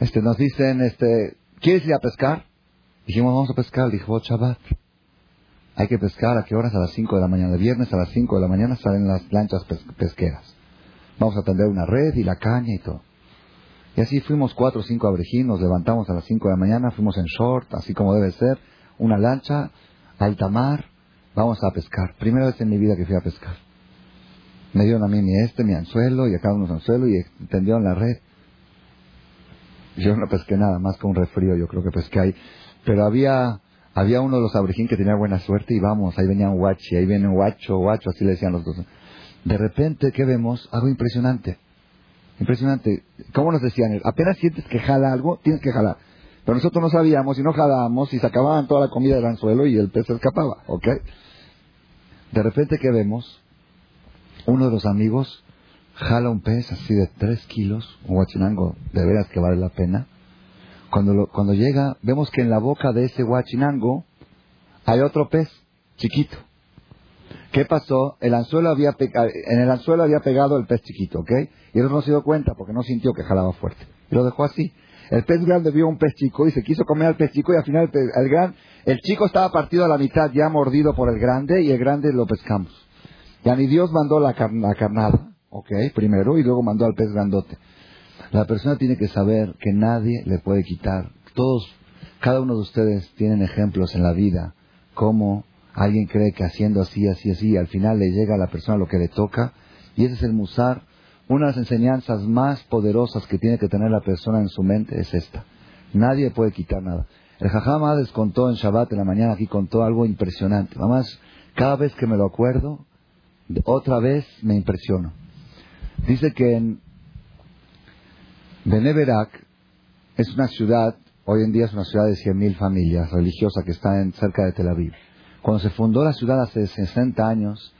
Este, nos dicen, este, ¿quieres ir a pescar? Dijimos, vamos a pescar. Dijo, oh. Hay que pescar a qué horas? A las 5 de la mañana. El viernes a las 5 de la mañana salen las lanchas pesqueras. Vamos a tender una red y la caña y todo. Y así fuimos cuatro o cinco abrejín, nos levantamos a las cinco de la mañana, fuimos en short, así como debe ser, una lancha, alta mar, vamos a pescar. Primera vez en mi vida que fui a pescar. Me dieron a mí mi este, mi anzuelo, y acá unos anzuelo, y tendieron la red. Yo no pesqué nada, más que un refrío, yo creo que pesqué ahí. Pero había, había uno de los abrejín que tenía buena suerte, y vamos, ahí venía un guachi, ahí viene un guacho, guacho, así le decían los dos. De repente, ¿qué vemos? Algo impresionante. Impresionante. ¿Cómo nos decían? Apenas sientes que jala algo, tienes que jalar. Pero nosotros no sabíamos y no jalábamos y se acababan toda la comida del anzuelo y el pez se escapaba, ¿ok? De repente, ¿qué vemos? Uno de los amigos jala un pez así de 3 kilos, un huachinango de veras que vale la pena. Cuando, cuando llega, vemos que en la boca de ese huachinango hay otro pez chiquito. ¿Qué pasó? El anzuelo había en el anzuelo había pegado el pez chiquito, ¿ok? Y él no se dio cuenta porque no sintió que jalaba fuerte. Y lo dejó así. El pez grande vio un pez chico y se quiso comer al pez chico y al final el, gran, el chico estaba partido a la mitad, ya mordido por el grande y el grande lo pescamos. Ya ni Dios mandó la, la carnada, ¿ok? Primero y luego mandó al pez grandote. La persona tiene que saber que nadie le puede quitar. Todos, cada uno de ustedes tienen ejemplos en la vida, cómo alguien cree que haciendo así, así, así, al final le llega a la persona lo que le toca, y ese es el musar. Una de las enseñanzas más poderosas que tiene que tener la persona en su mente es esta. Nadie puede quitar nada. El Jajama descontó en Shabbat en la mañana aquí contó algo impresionante. Además, cada vez que me lo acuerdo, otra vez me impresiono. Dice que en Beneverak es una ciudad, hoy en día es una ciudad de 100.000 familias religiosas que está en, cerca de Tel Aviv. Cuando se fundó la ciudad hace 60 años,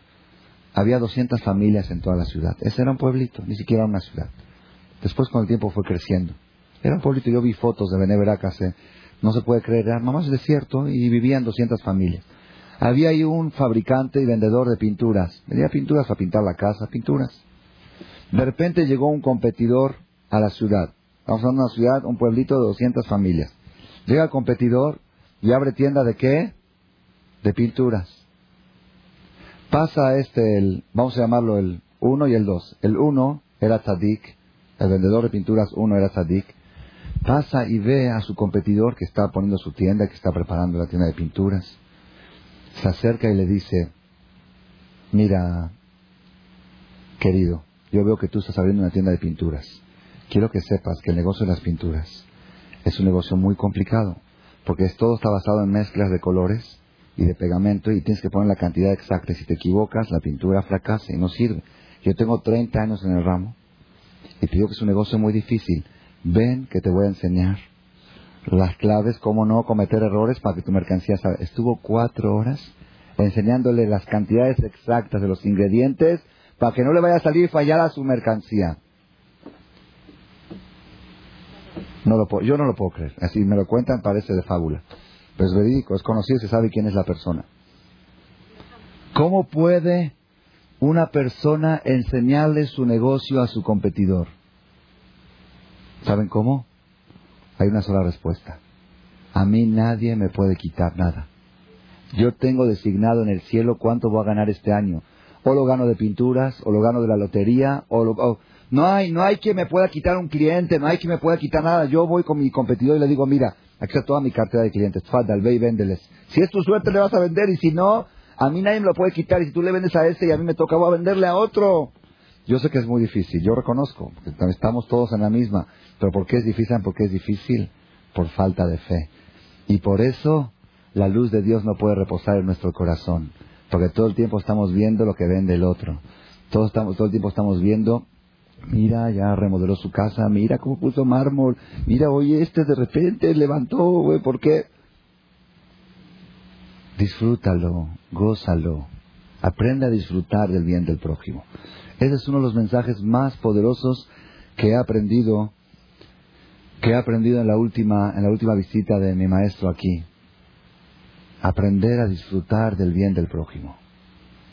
había 200 familias en toda la ciudad. Ese era un pueblito, ni siquiera una ciudad. Después con el tiempo fue creciendo. Era un pueblito, yo vi fotos de Beneverac hace, no se puede creer, era nomás desierto y vivían 200 familias. Había ahí un fabricante y vendedor de pinturas. Vendía pinturas para pintar la casa, pinturas. De repente llegó un competidor a la ciudad. Estamos hablando de una ciudad, un pueblito de 200 familias. Llega el competidor y abre tienda de qué? De pinturas. Pasa este, el, vamos a llamarlo el 1 y el 2. El 1 era Tzadik, el vendedor de pinturas 1 era Tzadik. Pasa y ve a su competidor que está poniendo su tienda, que está preparando la tienda de pinturas. Se acerca y le dice, mira, querido, yo veo que tú estás abriendo una tienda de pinturas. Quiero que sepas que el negocio de las pinturas es un negocio muy complicado, porque todo está basado en mezclas de colores y de pegamento y tienes que poner la cantidad exacta. Si te equivocas, la pintura fracasa y no sirve. Yo tengo 30 años en el ramo y te digo que es un negocio muy difícil. Ven que te voy a enseñar las claves, cómo no cometer errores para que tu mercancía salga. Estuvo cuatro horas enseñándole las cantidades exactas de los ingredientes para que no le vaya a salir fallada su mercancía. No lo yo no lo puedo creer. Así me lo cuentan, parece de fábula. Pero es verídico, es conocido, se sabe quién es la persona. ¿Cómo puede una persona enseñarle su negocio a su competidor? ¿Saben cómo? Hay una sola respuesta. A mí nadie me puede quitar nada. Yo tengo designado en el cielo cuánto voy a ganar este año. O lo gano de pinturas, o lo gano de la lotería, o, lo, no hay, no hay quien me pueda quitar un cliente, no hay quien me pueda quitar nada. Yo voy con mi competidor y le digo, mira, Aquí está toda mi cartera de clientes. Fadal, ve y véndeles. Si es tu suerte, le vas a vender. Y si no, a mí nadie me lo puede quitar. Y si tú le vendes a ese y a mí me toca, voy a venderle a otro. Yo sé que es muy difícil. Yo reconozco. estamos todos en la misma. Pero ¿por qué es difícil? Porque es difícil por falta de fe. Y por eso la luz de Dios no puede reposar en nuestro corazón. Porque todo el tiempo estamos viendo lo que vende el otro. Estamos, todo el tiempo estamos viendo Mira, ya remodeló su casa, mira cómo puso mármol, mira, oye, este de repente levantó, güey, ¿por qué? Disfrútalo, gózalo, aprende a disfrutar del bien del prójimo. Ese es uno de los mensajes más poderosos que he aprendido, que he aprendido en la última, en la última visita de mi maestro aquí. Aprender a disfrutar del bien del prójimo.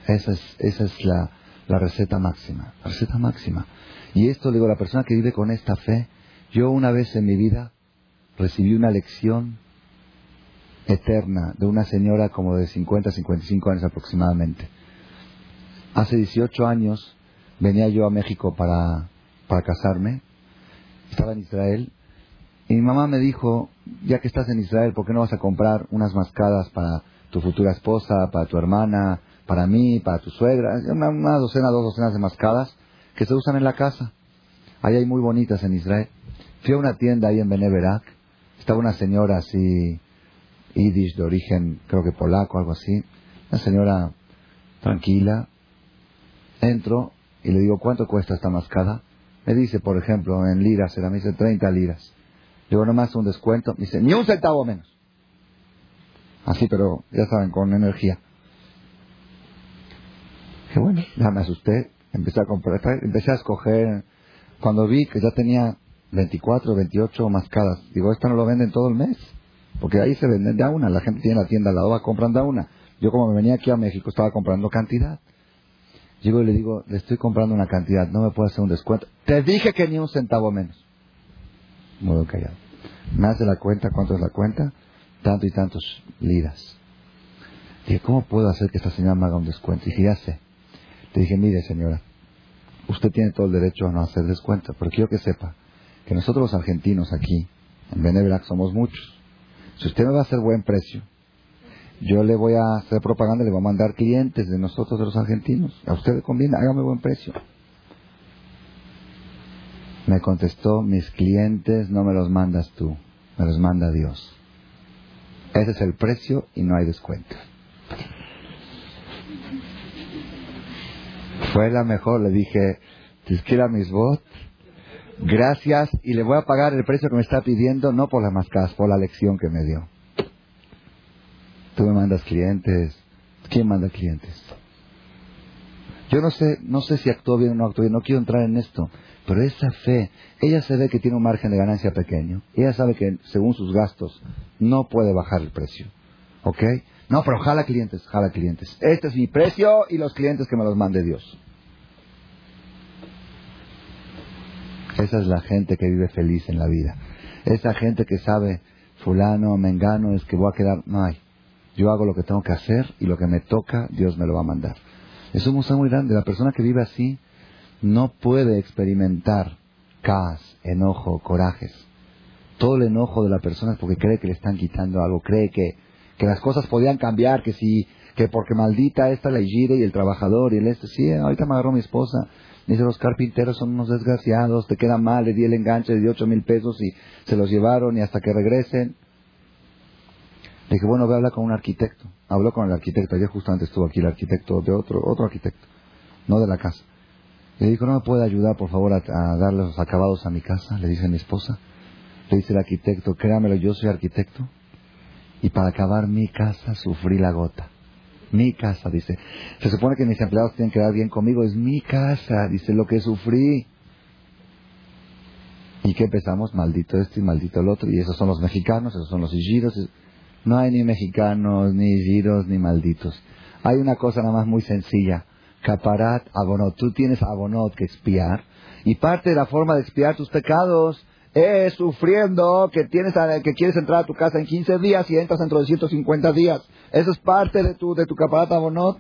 Esa es, esa es la, la receta máxima, la receta máxima. Y esto, digo, la persona que vive con esta fe, yo una vez en mi vida recibí una lección eterna de una señora como de 50, 55 años aproximadamente. Hace 18 años venía yo a México para, para casarme, estaba en Israel, y mi mamá me dijo, ya que estás en Israel, ¿por qué no vas a comprar unas mascadas para tu futura esposa, para tu hermana, para mí, para tu suegra? Una, una docena, dos docenas de mascadas que se usan en la casa. Ahí hay muy bonitas en Israel. Fui a una tienda ahí en Beneverac. Estaba una señora así, yiddish de origen, creo que polaco, algo así. Una señora tranquila. Entro y le digo, ¿cuánto cuesta esta mascada? Me dice, por ejemplo, en liras, era, me dice 30 liras. Le digo, nomás un descuento. Me dice, ni un centavo menos. Así, pero ya saben, con energía. Dije, bueno, ya me asusté Empecé a comprar, empecé a escoger. Cuando vi que ya tenía 24, 28 mascadas, digo, esta no lo venden todo el mes. Porque ahí se venden de a una. La gente tiene la tienda al lado, va comprando a una. Yo como me venía aquí a México estaba comprando cantidad. Llego y le digo, le estoy comprando una cantidad, no me puede hacer un descuento. Te dije que ni un centavo menos. Muy callado. Me hace la cuenta, ¿cuánto es la cuenta? Tanto y tantos liras. Dije, ¿cómo puedo hacer que esta señora me haga un descuento? Y dije, ya sé. Le dije, mire señora, usted tiene todo el derecho a no hacer descuento, pero quiero que sepa que nosotros los argentinos aquí, en Beneverac, somos muchos. Si usted me va a hacer buen precio, yo le voy a hacer propaganda, le voy a mandar clientes de nosotros, de los argentinos. A usted le conviene, hágame buen precio. Me contestó, mis clientes no me los mandas tú, me los manda Dios. Ese es el precio y no hay descuento. Fue la mejor, le dije, quiera mis votos, gracias y le voy a pagar el precio que me está pidiendo, no por las mascadas, por la lección que me dio. Tú me mandas clientes. ¿Quién manda clientes? Yo no sé, no sé si actuó bien o no actuó bien, no quiero entrar en esto, pero esa fe, ella se ve que tiene un margen de ganancia pequeño, ella sabe que según sus gastos no puede bajar el precio, ¿ok? No, pero jala clientes, jala clientes. Este es mi precio y los clientes que me los mande Dios. Esa es la gente que vive feliz en la vida. Esa gente que sabe, fulano, mengano, es que voy a quedar, no hay. Yo hago lo que tengo que hacer y lo que me toca, Dios me lo va a mandar. Es un museo muy grande. La persona que vive así no puede experimentar caos, enojo, corajes. Todo el enojo de la persona es porque cree que le están quitando algo, cree que, que las cosas podían cambiar, que si, que porque maldita esta la y el trabajador y el este. Sí, ahorita me agarró mi esposa. Dice, los carpinteros son unos desgraciados, te queda mal, le di el enganche de ocho mil pesos y se los llevaron y hasta que regresen. Le dije, bueno, voy a hablar con un arquitecto. Habló con el arquitecto. Ayer justamente estuvo aquí el arquitecto de otro, otro arquitecto, no de la casa. Le dijo, ¿no me puede ayudar, por favor, a, darle los acabados a mi casa? Le dice mi esposa. Le dice el arquitecto, créamelo, yo soy arquitecto. Y para acabar mi casa sufrí la gota. Mi casa, dice. Se supone que mis empleados tienen que dar bien conmigo. Es mi casa, dice, lo que sufrí. ¿Y qué empezamos? Maldito este y maldito el otro. Y esos son los mexicanos, esos son los igiros. No hay ni mexicanos, ni giros, ni malditos. Hay una cosa nada más muy sencilla. Caparat abonot. Tú tienes abonot que expiar. Y parte de la forma de expiar tus pecados es sufriendo que tienes que quieres entrar a tu casa en 15 días y entras dentro de 150 días. Eso es parte de tu de tu abonot.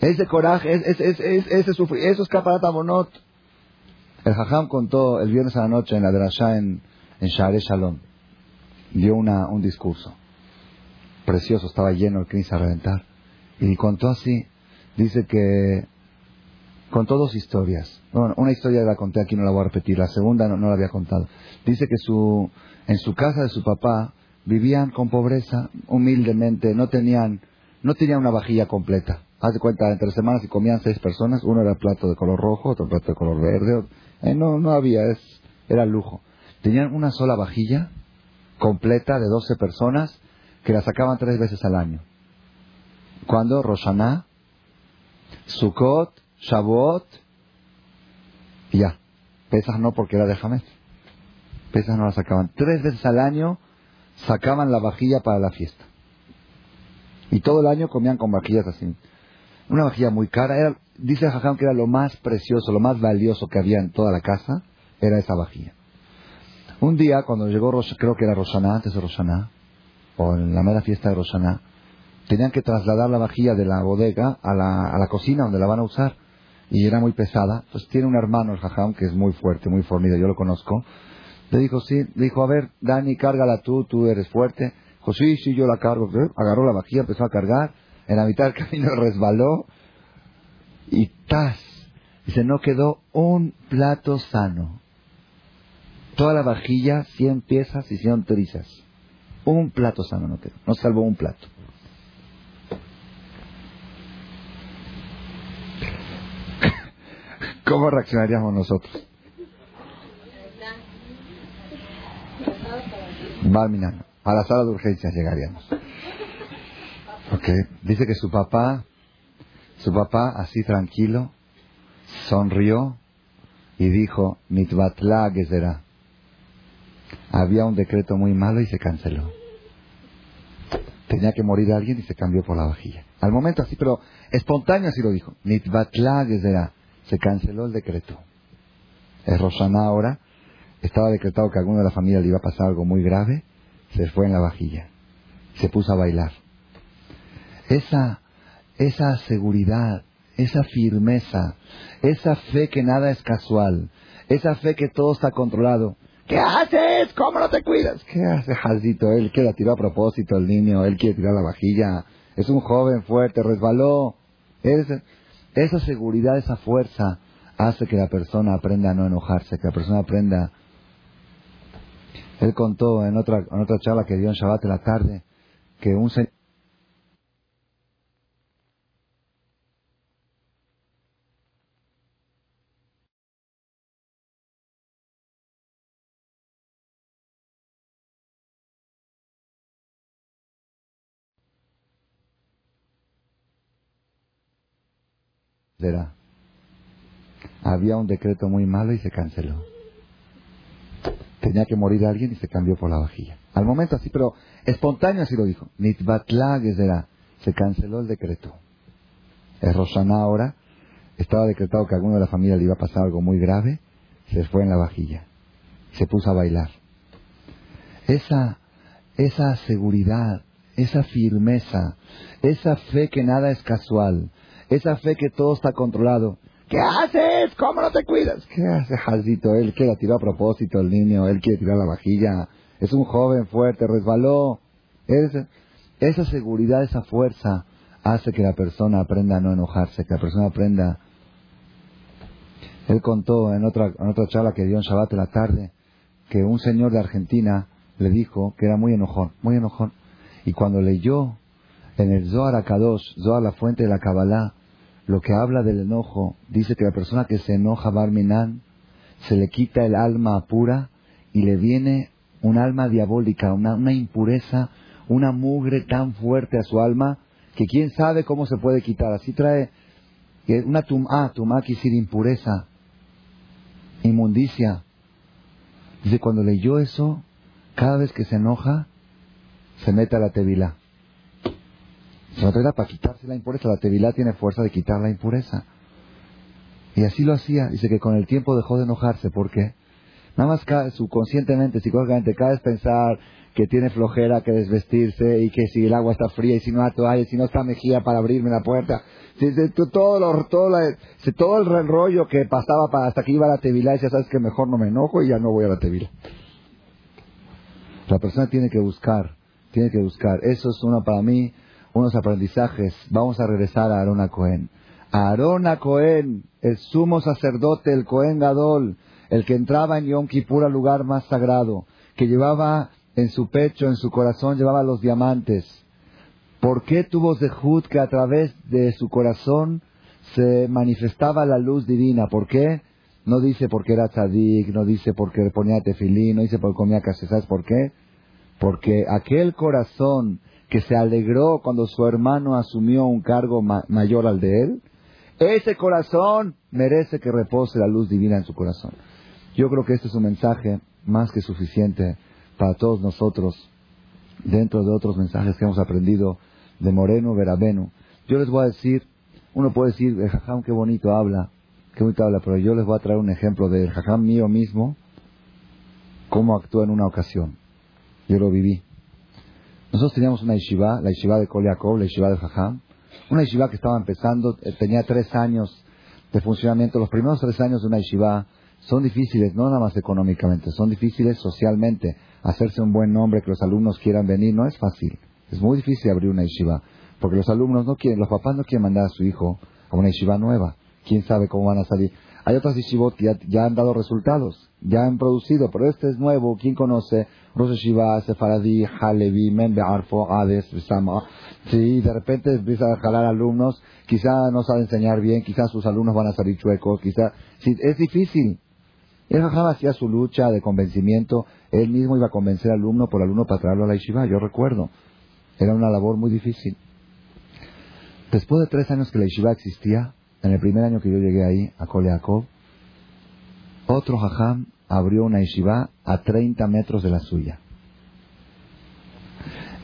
Ese coraje, es, es, es, ese sufrir, eso es caparat abonot. El Jajam contó el viernes a la noche en la Drashá en, en Share Shalom. Dio una, un discurso precioso, estaba lleno el Knis a reventar. Y contó así, dice que contó dos historias. Bueno, una historia la conté aquí, no la voy a repetir, la segunda no, la había contado. Dice que su, en su casa de su papá vivían con pobreza, humildemente, no tenían, no tenían una vajilla completa. Haz de cuenta, entre semanas y comían seis personas, uno era plato de color rojo, otro plato de color verde, eh, no, no había, es, era lujo. Tenían una sola vajilla completa de 12 personas que la sacaban tres veces al año. Cuando Roshaná, Sukkot, Shavuot, y ya. Pesas no porque era de Hamed. Pesas no la sacaban. Tres veces al año sacaban la vajilla para la fiesta. Y todo el año comían con vajillas así. Una vajilla muy cara. Era, dice Jajam que era lo más precioso, lo más valioso que había en toda la casa, era esa vajilla. Un día, cuando llegó, creo que era Roshaná, antes de Roshaná, o en la mera fiesta de Rosana, tenían que trasladar la vajilla de la bodega a la, a la cocina donde la van a usar y era muy pesada. Entonces tiene un hermano, el jajam, que es muy fuerte, muy fornido, yo lo conozco. Le dijo, sí, le dijo, a ver, Dani, cárgala tú, tú eres fuerte. Dijo, sí, sí, yo la cargo. Agarró la vajilla, empezó a cargar. En la mitad del camino resbaló y ¡tas! Dice, no quedó un plato sano. Toda la vajilla, 100 piezas y 100 trizas. Un plato sano no quedó. No salvó un plato. ¿Cómo reaccionaríamos nosotros? Balminano. A la sala de urgencias llegaríamos. Okay. Dice que su papá, su papá así tranquilo, sonrió y dijo, Mitbatla será. Había un decreto muy malo y se canceló. Tenía que morir alguien y se cambió por la vajilla. Al momento así, pero espontáneo así lo dijo. Mitbatla será. Se canceló el decreto. Es Rosana ahora. Estaba decretado que a alguno de la familia le iba a pasar algo muy grave. Se fue en la vajilla. Se puso a bailar. Esa, esa seguridad, esa firmeza, esa fe que nada es casual, esa fe que todo está controlado. ¿Qué haces? ¿Cómo no te cuidas? ¿Qué hace Jaldito? Él quiere tirar a propósito el niño, él quiere tirar la vajilla. Es un joven fuerte, resbaló. esa seguridad, esa fuerza hace que la persona aprenda a no enojarse, que la persona aprenda. Él contó en otra, en otra charla que dio en Shabbat en la tarde que un señor Había un decreto muy malo y se canceló. Tenía que morir alguien y se cambió por la vajilla. Al momento así, pero espontáneo así lo dijo. Nitbatla Se canceló el decreto. Es Rosana ahora. Estaba decretado que a alguno de la familia le iba a pasar algo muy grave. Se fue en la vajilla. Se puso a bailar. Esa, esa seguridad, esa firmeza, esa fe que nada es casual, esa fe que todo está controlado. ¿Qué haces? ¿Cómo no te cuidas? ¿Qué hace Jaldito? Él quiere tirar a propósito el niño, él quiere tirar la vajilla. Es un joven fuerte, resbaló. esa seguridad, esa fuerza hace que la persona aprenda a no enojarse, que la persona aprenda. Él contó en otra, en otra charla que dio en Shabbat de la tarde que un señor de Argentina le dijo que era muy enojón, muy enojón. Y cuando leyó en el Zohar Akadosh, Zohar la fuente de la Kabbalah, lo que habla del enojo, dice que la persona que se enoja, Barminan, se le quita el alma pura y le viene un alma diabólica, una, impureza, una mugre tan fuerte a su alma que quién sabe cómo se puede quitar. Así trae una tumá, tumá quiere decir impureza, inmundicia. Dice, cuando leyó eso, cada vez que se enoja, se mete a la tevila. La tevila para quitarse la impureza. La tevilá tiene fuerza de quitar la impureza. Y así lo hacía. Dice que con el tiempo dejó de enojarse. ¿Por qué? Nada más cae, subconscientemente, psicológicamente, cada vez pensar que tiene flojera que desvestirse y que si el agua está fría y si no hay toalla, si no está mejía para abrirme la puerta. Todo, todo, todo el rollo que pasaba para hasta que iba a la tevilá y ya sabes que mejor no me enojo y ya no voy a la tevila. La persona tiene que buscar, tiene que buscar. Eso es uno para mí unos aprendizajes. Vamos a regresar a Aarón Cohen. Aarón Cohen, el sumo sacerdote, el Cohen Gadol, el que entraba en Yom Kippur al lugar más sagrado, que llevaba en su pecho, en su corazón, llevaba los diamantes. ¿Por qué tuvo Zehut que a través de su corazón se manifestaba la luz divina? ¿Por qué? No dice porque era tzadik, no dice porque ponía tefilín, no dice porque comía casi, ¿sabes por qué? Porque aquel corazón que se alegró cuando su hermano asumió un cargo mayor al de él, ese corazón merece que repose la luz divina en su corazón. Yo creo que este es un mensaje más que suficiente para todos nosotros, dentro de otros mensajes que hemos aprendido de Moreno Verabeno. Yo les voy a decir, uno puede decir, el jajam qué bonito habla, qué bonito habla, pero yo les voy a traer un ejemplo del jajam mío mismo, cómo actuó en una ocasión. Yo lo viví. Nosotros teníamos una yeshiva, la yeshiva de Koliakov, la yeshiva de Jajam, una yeshiva que estaba empezando, eh, tenía tres años de funcionamiento. Los primeros tres años de una yeshiva son difíciles, no nada más económicamente, son difíciles socialmente. Hacerse un buen nombre, que los alumnos quieran venir, no es fácil. Es muy difícil abrir una yeshiva, porque los alumnos no quieren, los papás no quieren mandar a su hijo a una yeshiva nueva. ¿Quién sabe cómo van a salir? Hay otras yeshivot que ya, han dado resultados, ya han producido, pero este es nuevo. ¿Quién conoce? Rosh Yeshiva, Sefaradí, Halevi, Membe, Arfo, Ades, Sama. Sí, de repente empieza a jalar alumnos, quizá no sabe enseñar bien, quizás sus alumnos van a salir chuecos, quizá... Sí, es difícil. El Jajam hacía su lucha de convencimiento, él mismo iba a convencer al alumno por alumno para traerlo a la yeshiva, yo recuerdo. Era una labor muy difícil. Después de tres años que la yeshiva existía, en el primer año que yo llegué ahí, a Koleakov, otro jajam abrió una yeshiva a 30 metros de la suya.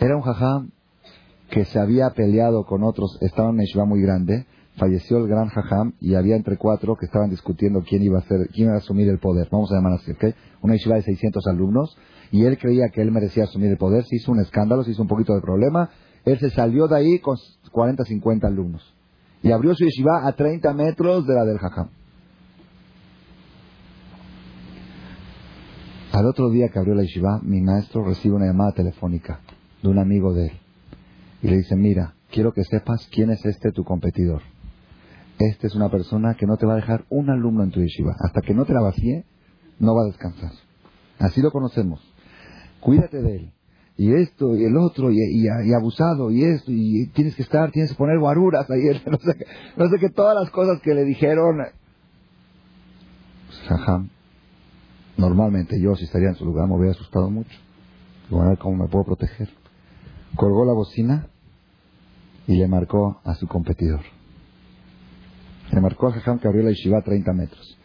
Era un jajam que se había peleado con otros, estaba en una yeshiva muy grande, falleció el gran jajam y había entre cuatro que estaban discutiendo quién iba a ser, quién iba a asumir el poder. Vamos a llamar así, ¿ok? Una yeshiva de 600 alumnos y él creía que él merecía asumir el poder, se hizo un escándalo, se hizo un poquito de problema, él se salió de ahí con 40, 50 alumnos y abrió su yeshiva a 30 metros de la del jajam. Al otro día que abrió la yeshiva, mi maestro recibe una llamada telefónica de un amigo de él y le dice, mira, quiero que sepas quién es este tu competidor. Este es una persona que no te va a dejar un alumno en tu yeshiva. Hasta que no te la vacíe, no va a descansar. Así lo conocemos. Cuídate de él. Y esto, y el otro, y, abusado, y esto, y tienes que estar, tienes que poner guaruras ahí. No sé, no sé qué, todas las cosas que le dijeron. Saham, normalmente yo, si estaría en su lugar, me hubiera asustado mucho. ¿cómo me puedo proteger? Colgó la bocina y le marcó a su competidor. Le marcó a Jajam que abrió la yeshiva a 30 metros.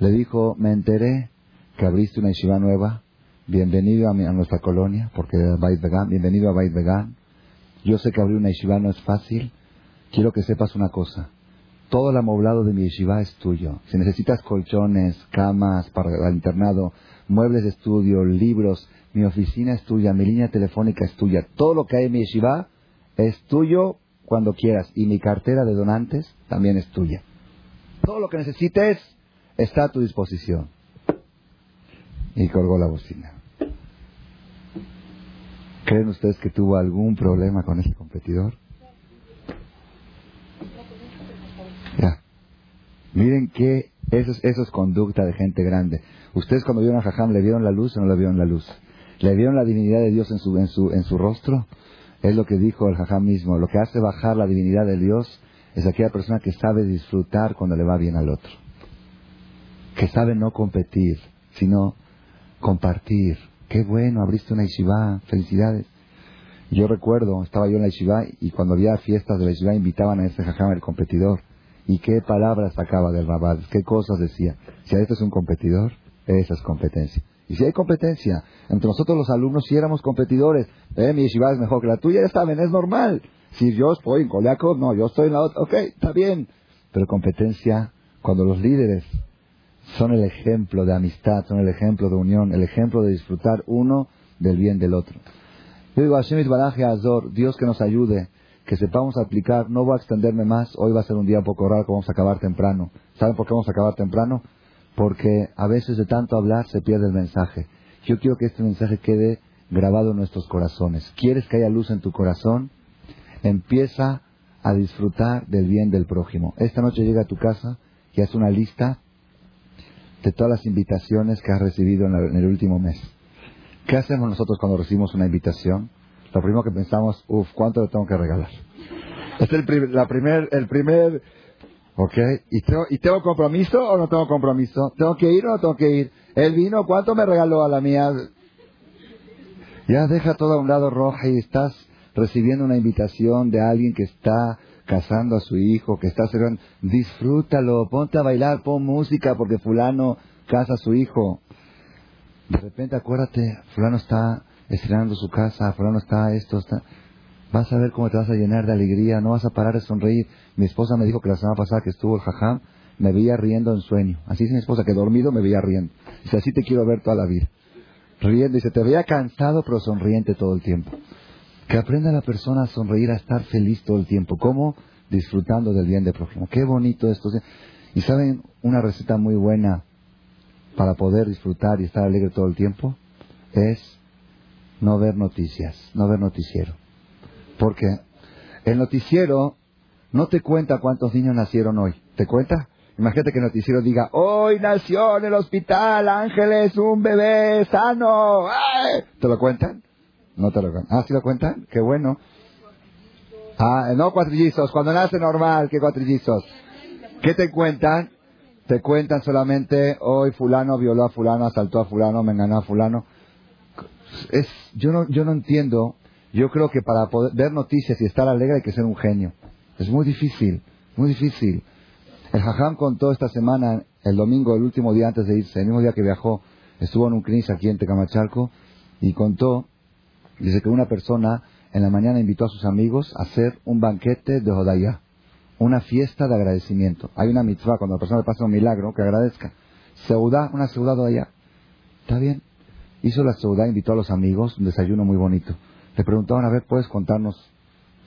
Le dijo, me enteré que abriste una yeshiva nueva. Bienvenido a, nuestra colonia, porque Bait Vegan. Bienvenido a Bait Vegan. Yo sé que abrir una yeshiva no es fácil. Quiero que sepas una cosa. Todo el amoblado de mi yeshiva es tuyo. Si necesitas colchones, camas para el internado, muebles de estudio, libros, mi oficina es tuya, mi línea telefónica es tuya. Todo lo que hay en mi yeshiva es tuyo cuando quieras. Y mi cartera de donantes también es tuya. Todo lo que necesites está a tu disposición. Y colgó la bocina. ¿Creen ustedes que tuvo algún problema con ese competidor? Ya. Miren que eso es, eso es conducta de gente grande. Ustedes cuando vieron a Jajam, ¿le vieron la luz o no le vieron la luz? ¿Le vieron la divinidad de Dios en su, en su, en su rostro? Es lo que dijo el Jajam mismo. Lo que hace bajar la divinidad de Dios es aquella persona que sabe disfrutar cuando le va bien al otro. Que sabe no competir, sino compartir. Qué bueno, abriste una yeshiva, felicidades. Yo recuerdo, estaba yo en la yeshiva y cuando había fiestas de la yeshiva invitaban a ese jajam el competidor. ¿Y qué palabras sacaba del rabad? ¿Qué cosas decía? Si este es un competidor, esa es competencia. Y si hay competencia, entre nosotros los alumnos, si éramos competidores, eh, mi yeshiva es mejor que la tuya, ya saben, es normal. Si yo estoy en Coliaco, no, yo estoy en la otra, ok, está bien. Pero competencia, cuando los líderes son el ejemplo de amistad, son el ejemplo de unión, el ejemplo de disfrutar uno del bien del otro. Yo digo, Hashem Baraje Azor, Dios que nos ayude, que sepamos aplicar, no voy a extenderme más, hoy va a ser un día un poco raro, vamos a acabar temprano. ¿Saben por qué vamos a acabar temprano? porque a veces de tanto hablar se pierde el mensaje. Yo quiero que este mensaje quede grabado en nuestros corazones. ¿Quieres que haya luz en tu corazón? Empieza a disfrutar del bien del prójimo. Esta noche llega a tu casa y haz una lista de todas las invitaciones que has recibido en, el último mes. ¿Qué hacemos nosotros cuando recibimos una invitación? Lo primero que pensamos, uff, ¿cuánto le tengo que regalar? Es el, la primer, el primer ¿Ok? ¿Y tengo, ¿Y tengo compromiso o no tengo compromiso? ¿Tengo que ir o no tengo que ir? ¿El vino cuánto me regaló a la mía? Ya deja todo a un lado roja y estás recibiendo una invitación de alguien que está casando a su hijo, que está cerrando. Disfrútalo, ponte a bailar, pon música porque fulano casa a su hijo. De repente acuérdate, fulano está estrenando su casa, fulano está esto, está... Vas a ver cómo te vas a llenar de alegría, no vas a parar de sonreír. Mi esposa me dijo que la semana pasada que estuvo el jajam, me veía riendo en sueño. Así dice mi esposa, que dormido me veía riendo. Dice, así te quiero ver toda la vida. Riendo, dice, te veía cansado pero sonriente todo el tiempo. Que aprenda la persona a sonreír, a estar feliz todo el tiempo. ¿Cómo? Disfrutando del bien de prójimo. Qué bonito esto. Y saben, una receta muy buena para poder disfrutar y estar alegre todo el tiempo es no ver noticias, no ver noticiero. Porque el noticiero no te cuenta cuántos niños nacieron hoy. ¿Te cuenta? Imagínate que el noticiero diga, hoy nació en el hospital Ángeles un bebé sano. ¿Te lo cuentan? No te lo cuentan. Ah, ¿sí lo cuentan? Qué bueno. Ah, no cuatrillizos. Cuando nace normal, ¿qué cuatrillizos? ¿Qué te cuentan? Te cuentan solamente, hoy fulano violó a fulano, asaltó a fulano, me engañó a fulano. Es, yo no, yo no entiendo yo creo que para poder ver noticias y estar alegre hay que ser un genio. Es muy difícil, muy difícil. El Jajam contó esta semana, el domingo, el último día antes de irse, el mismo día que viajó, estuvo en un crisis aquí en Tecamachalco y contó, dice que una persona en la mañana invitó a sus amigos a hacer un banquete de Hodayá, una fiesta de agradecimiento. Hay una mitzvah cuando la persona le pasa un milagro que agradezca. Seudá, una seudá de Hodayá. Está bien. Hizo la seudá, invitó a los amigos, un desayuno muy bonito. Le preguntaban, a ver, ¿puedes contarnos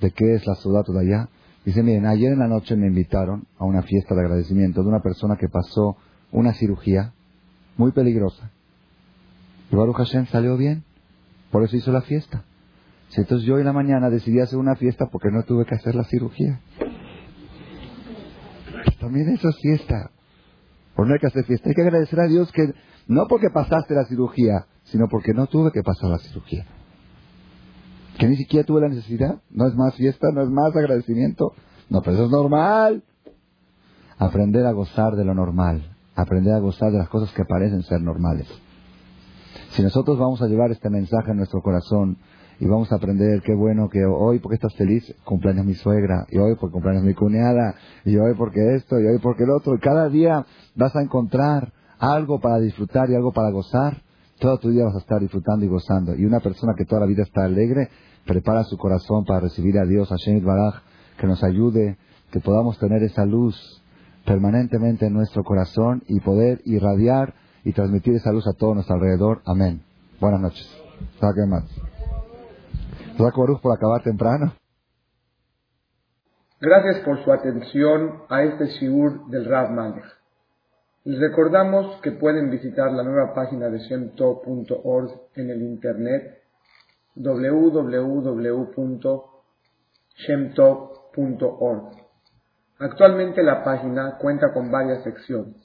de qué es la seudá de Hodayá? Dice, miren, ayer en la noche me invitaron a una fiesta de agradecimiento de una persona que pasó una cirugía muy peligrosa. Y Baruch Hashem salió bien, por eso hizo la fiesta. Entonces yo en la mañana decidí hacer una fiesta porque no tuve que hacer la cirugía. Pues también eso es fiesta. Por no hay que hacer fiesta. Hay que agradecer a Dios que no porque pasaste la cirugía, sino porque no tuve que pasar la cirugía. Que ni siquiera tuve la necesidad. No es más fiesta, no es más agradecimiento. No, pero eso es normal. Aprender a gozar de lo normal. Aprender a gozar de las cosas que parecen ser normales. Si nosotros vamos a llevar este mensaje en nuestro corazón, y vamos a aprender qué bueno que hoy porque estás feliz cumpleaños mi suegra y hoy porque cumpleaños mi cuñada y hoy porque esto y hoy porque el otro y cada día vas a encontrar algo para disfrutar y algo para gozar. Todo tu día vas a estar disfrutando y gozando. Y una persona que toda la vida está alegre prepara su corazón para recibir a Dios a Shemit Baraj que nos ayude que podamos tener esa luz permanentemente en nuestro corazón y poder irradiar y transmitir esa luz a todo nuestro alrededor amén buenas noches más por acabar temprano. Gracias por su atención a este shiur del Rav Malech. Les recordamos que pueden visitar la nueva página de shemtov.org en el internet www.shemtov.org. Actualmente la página cuenta con varias secciones.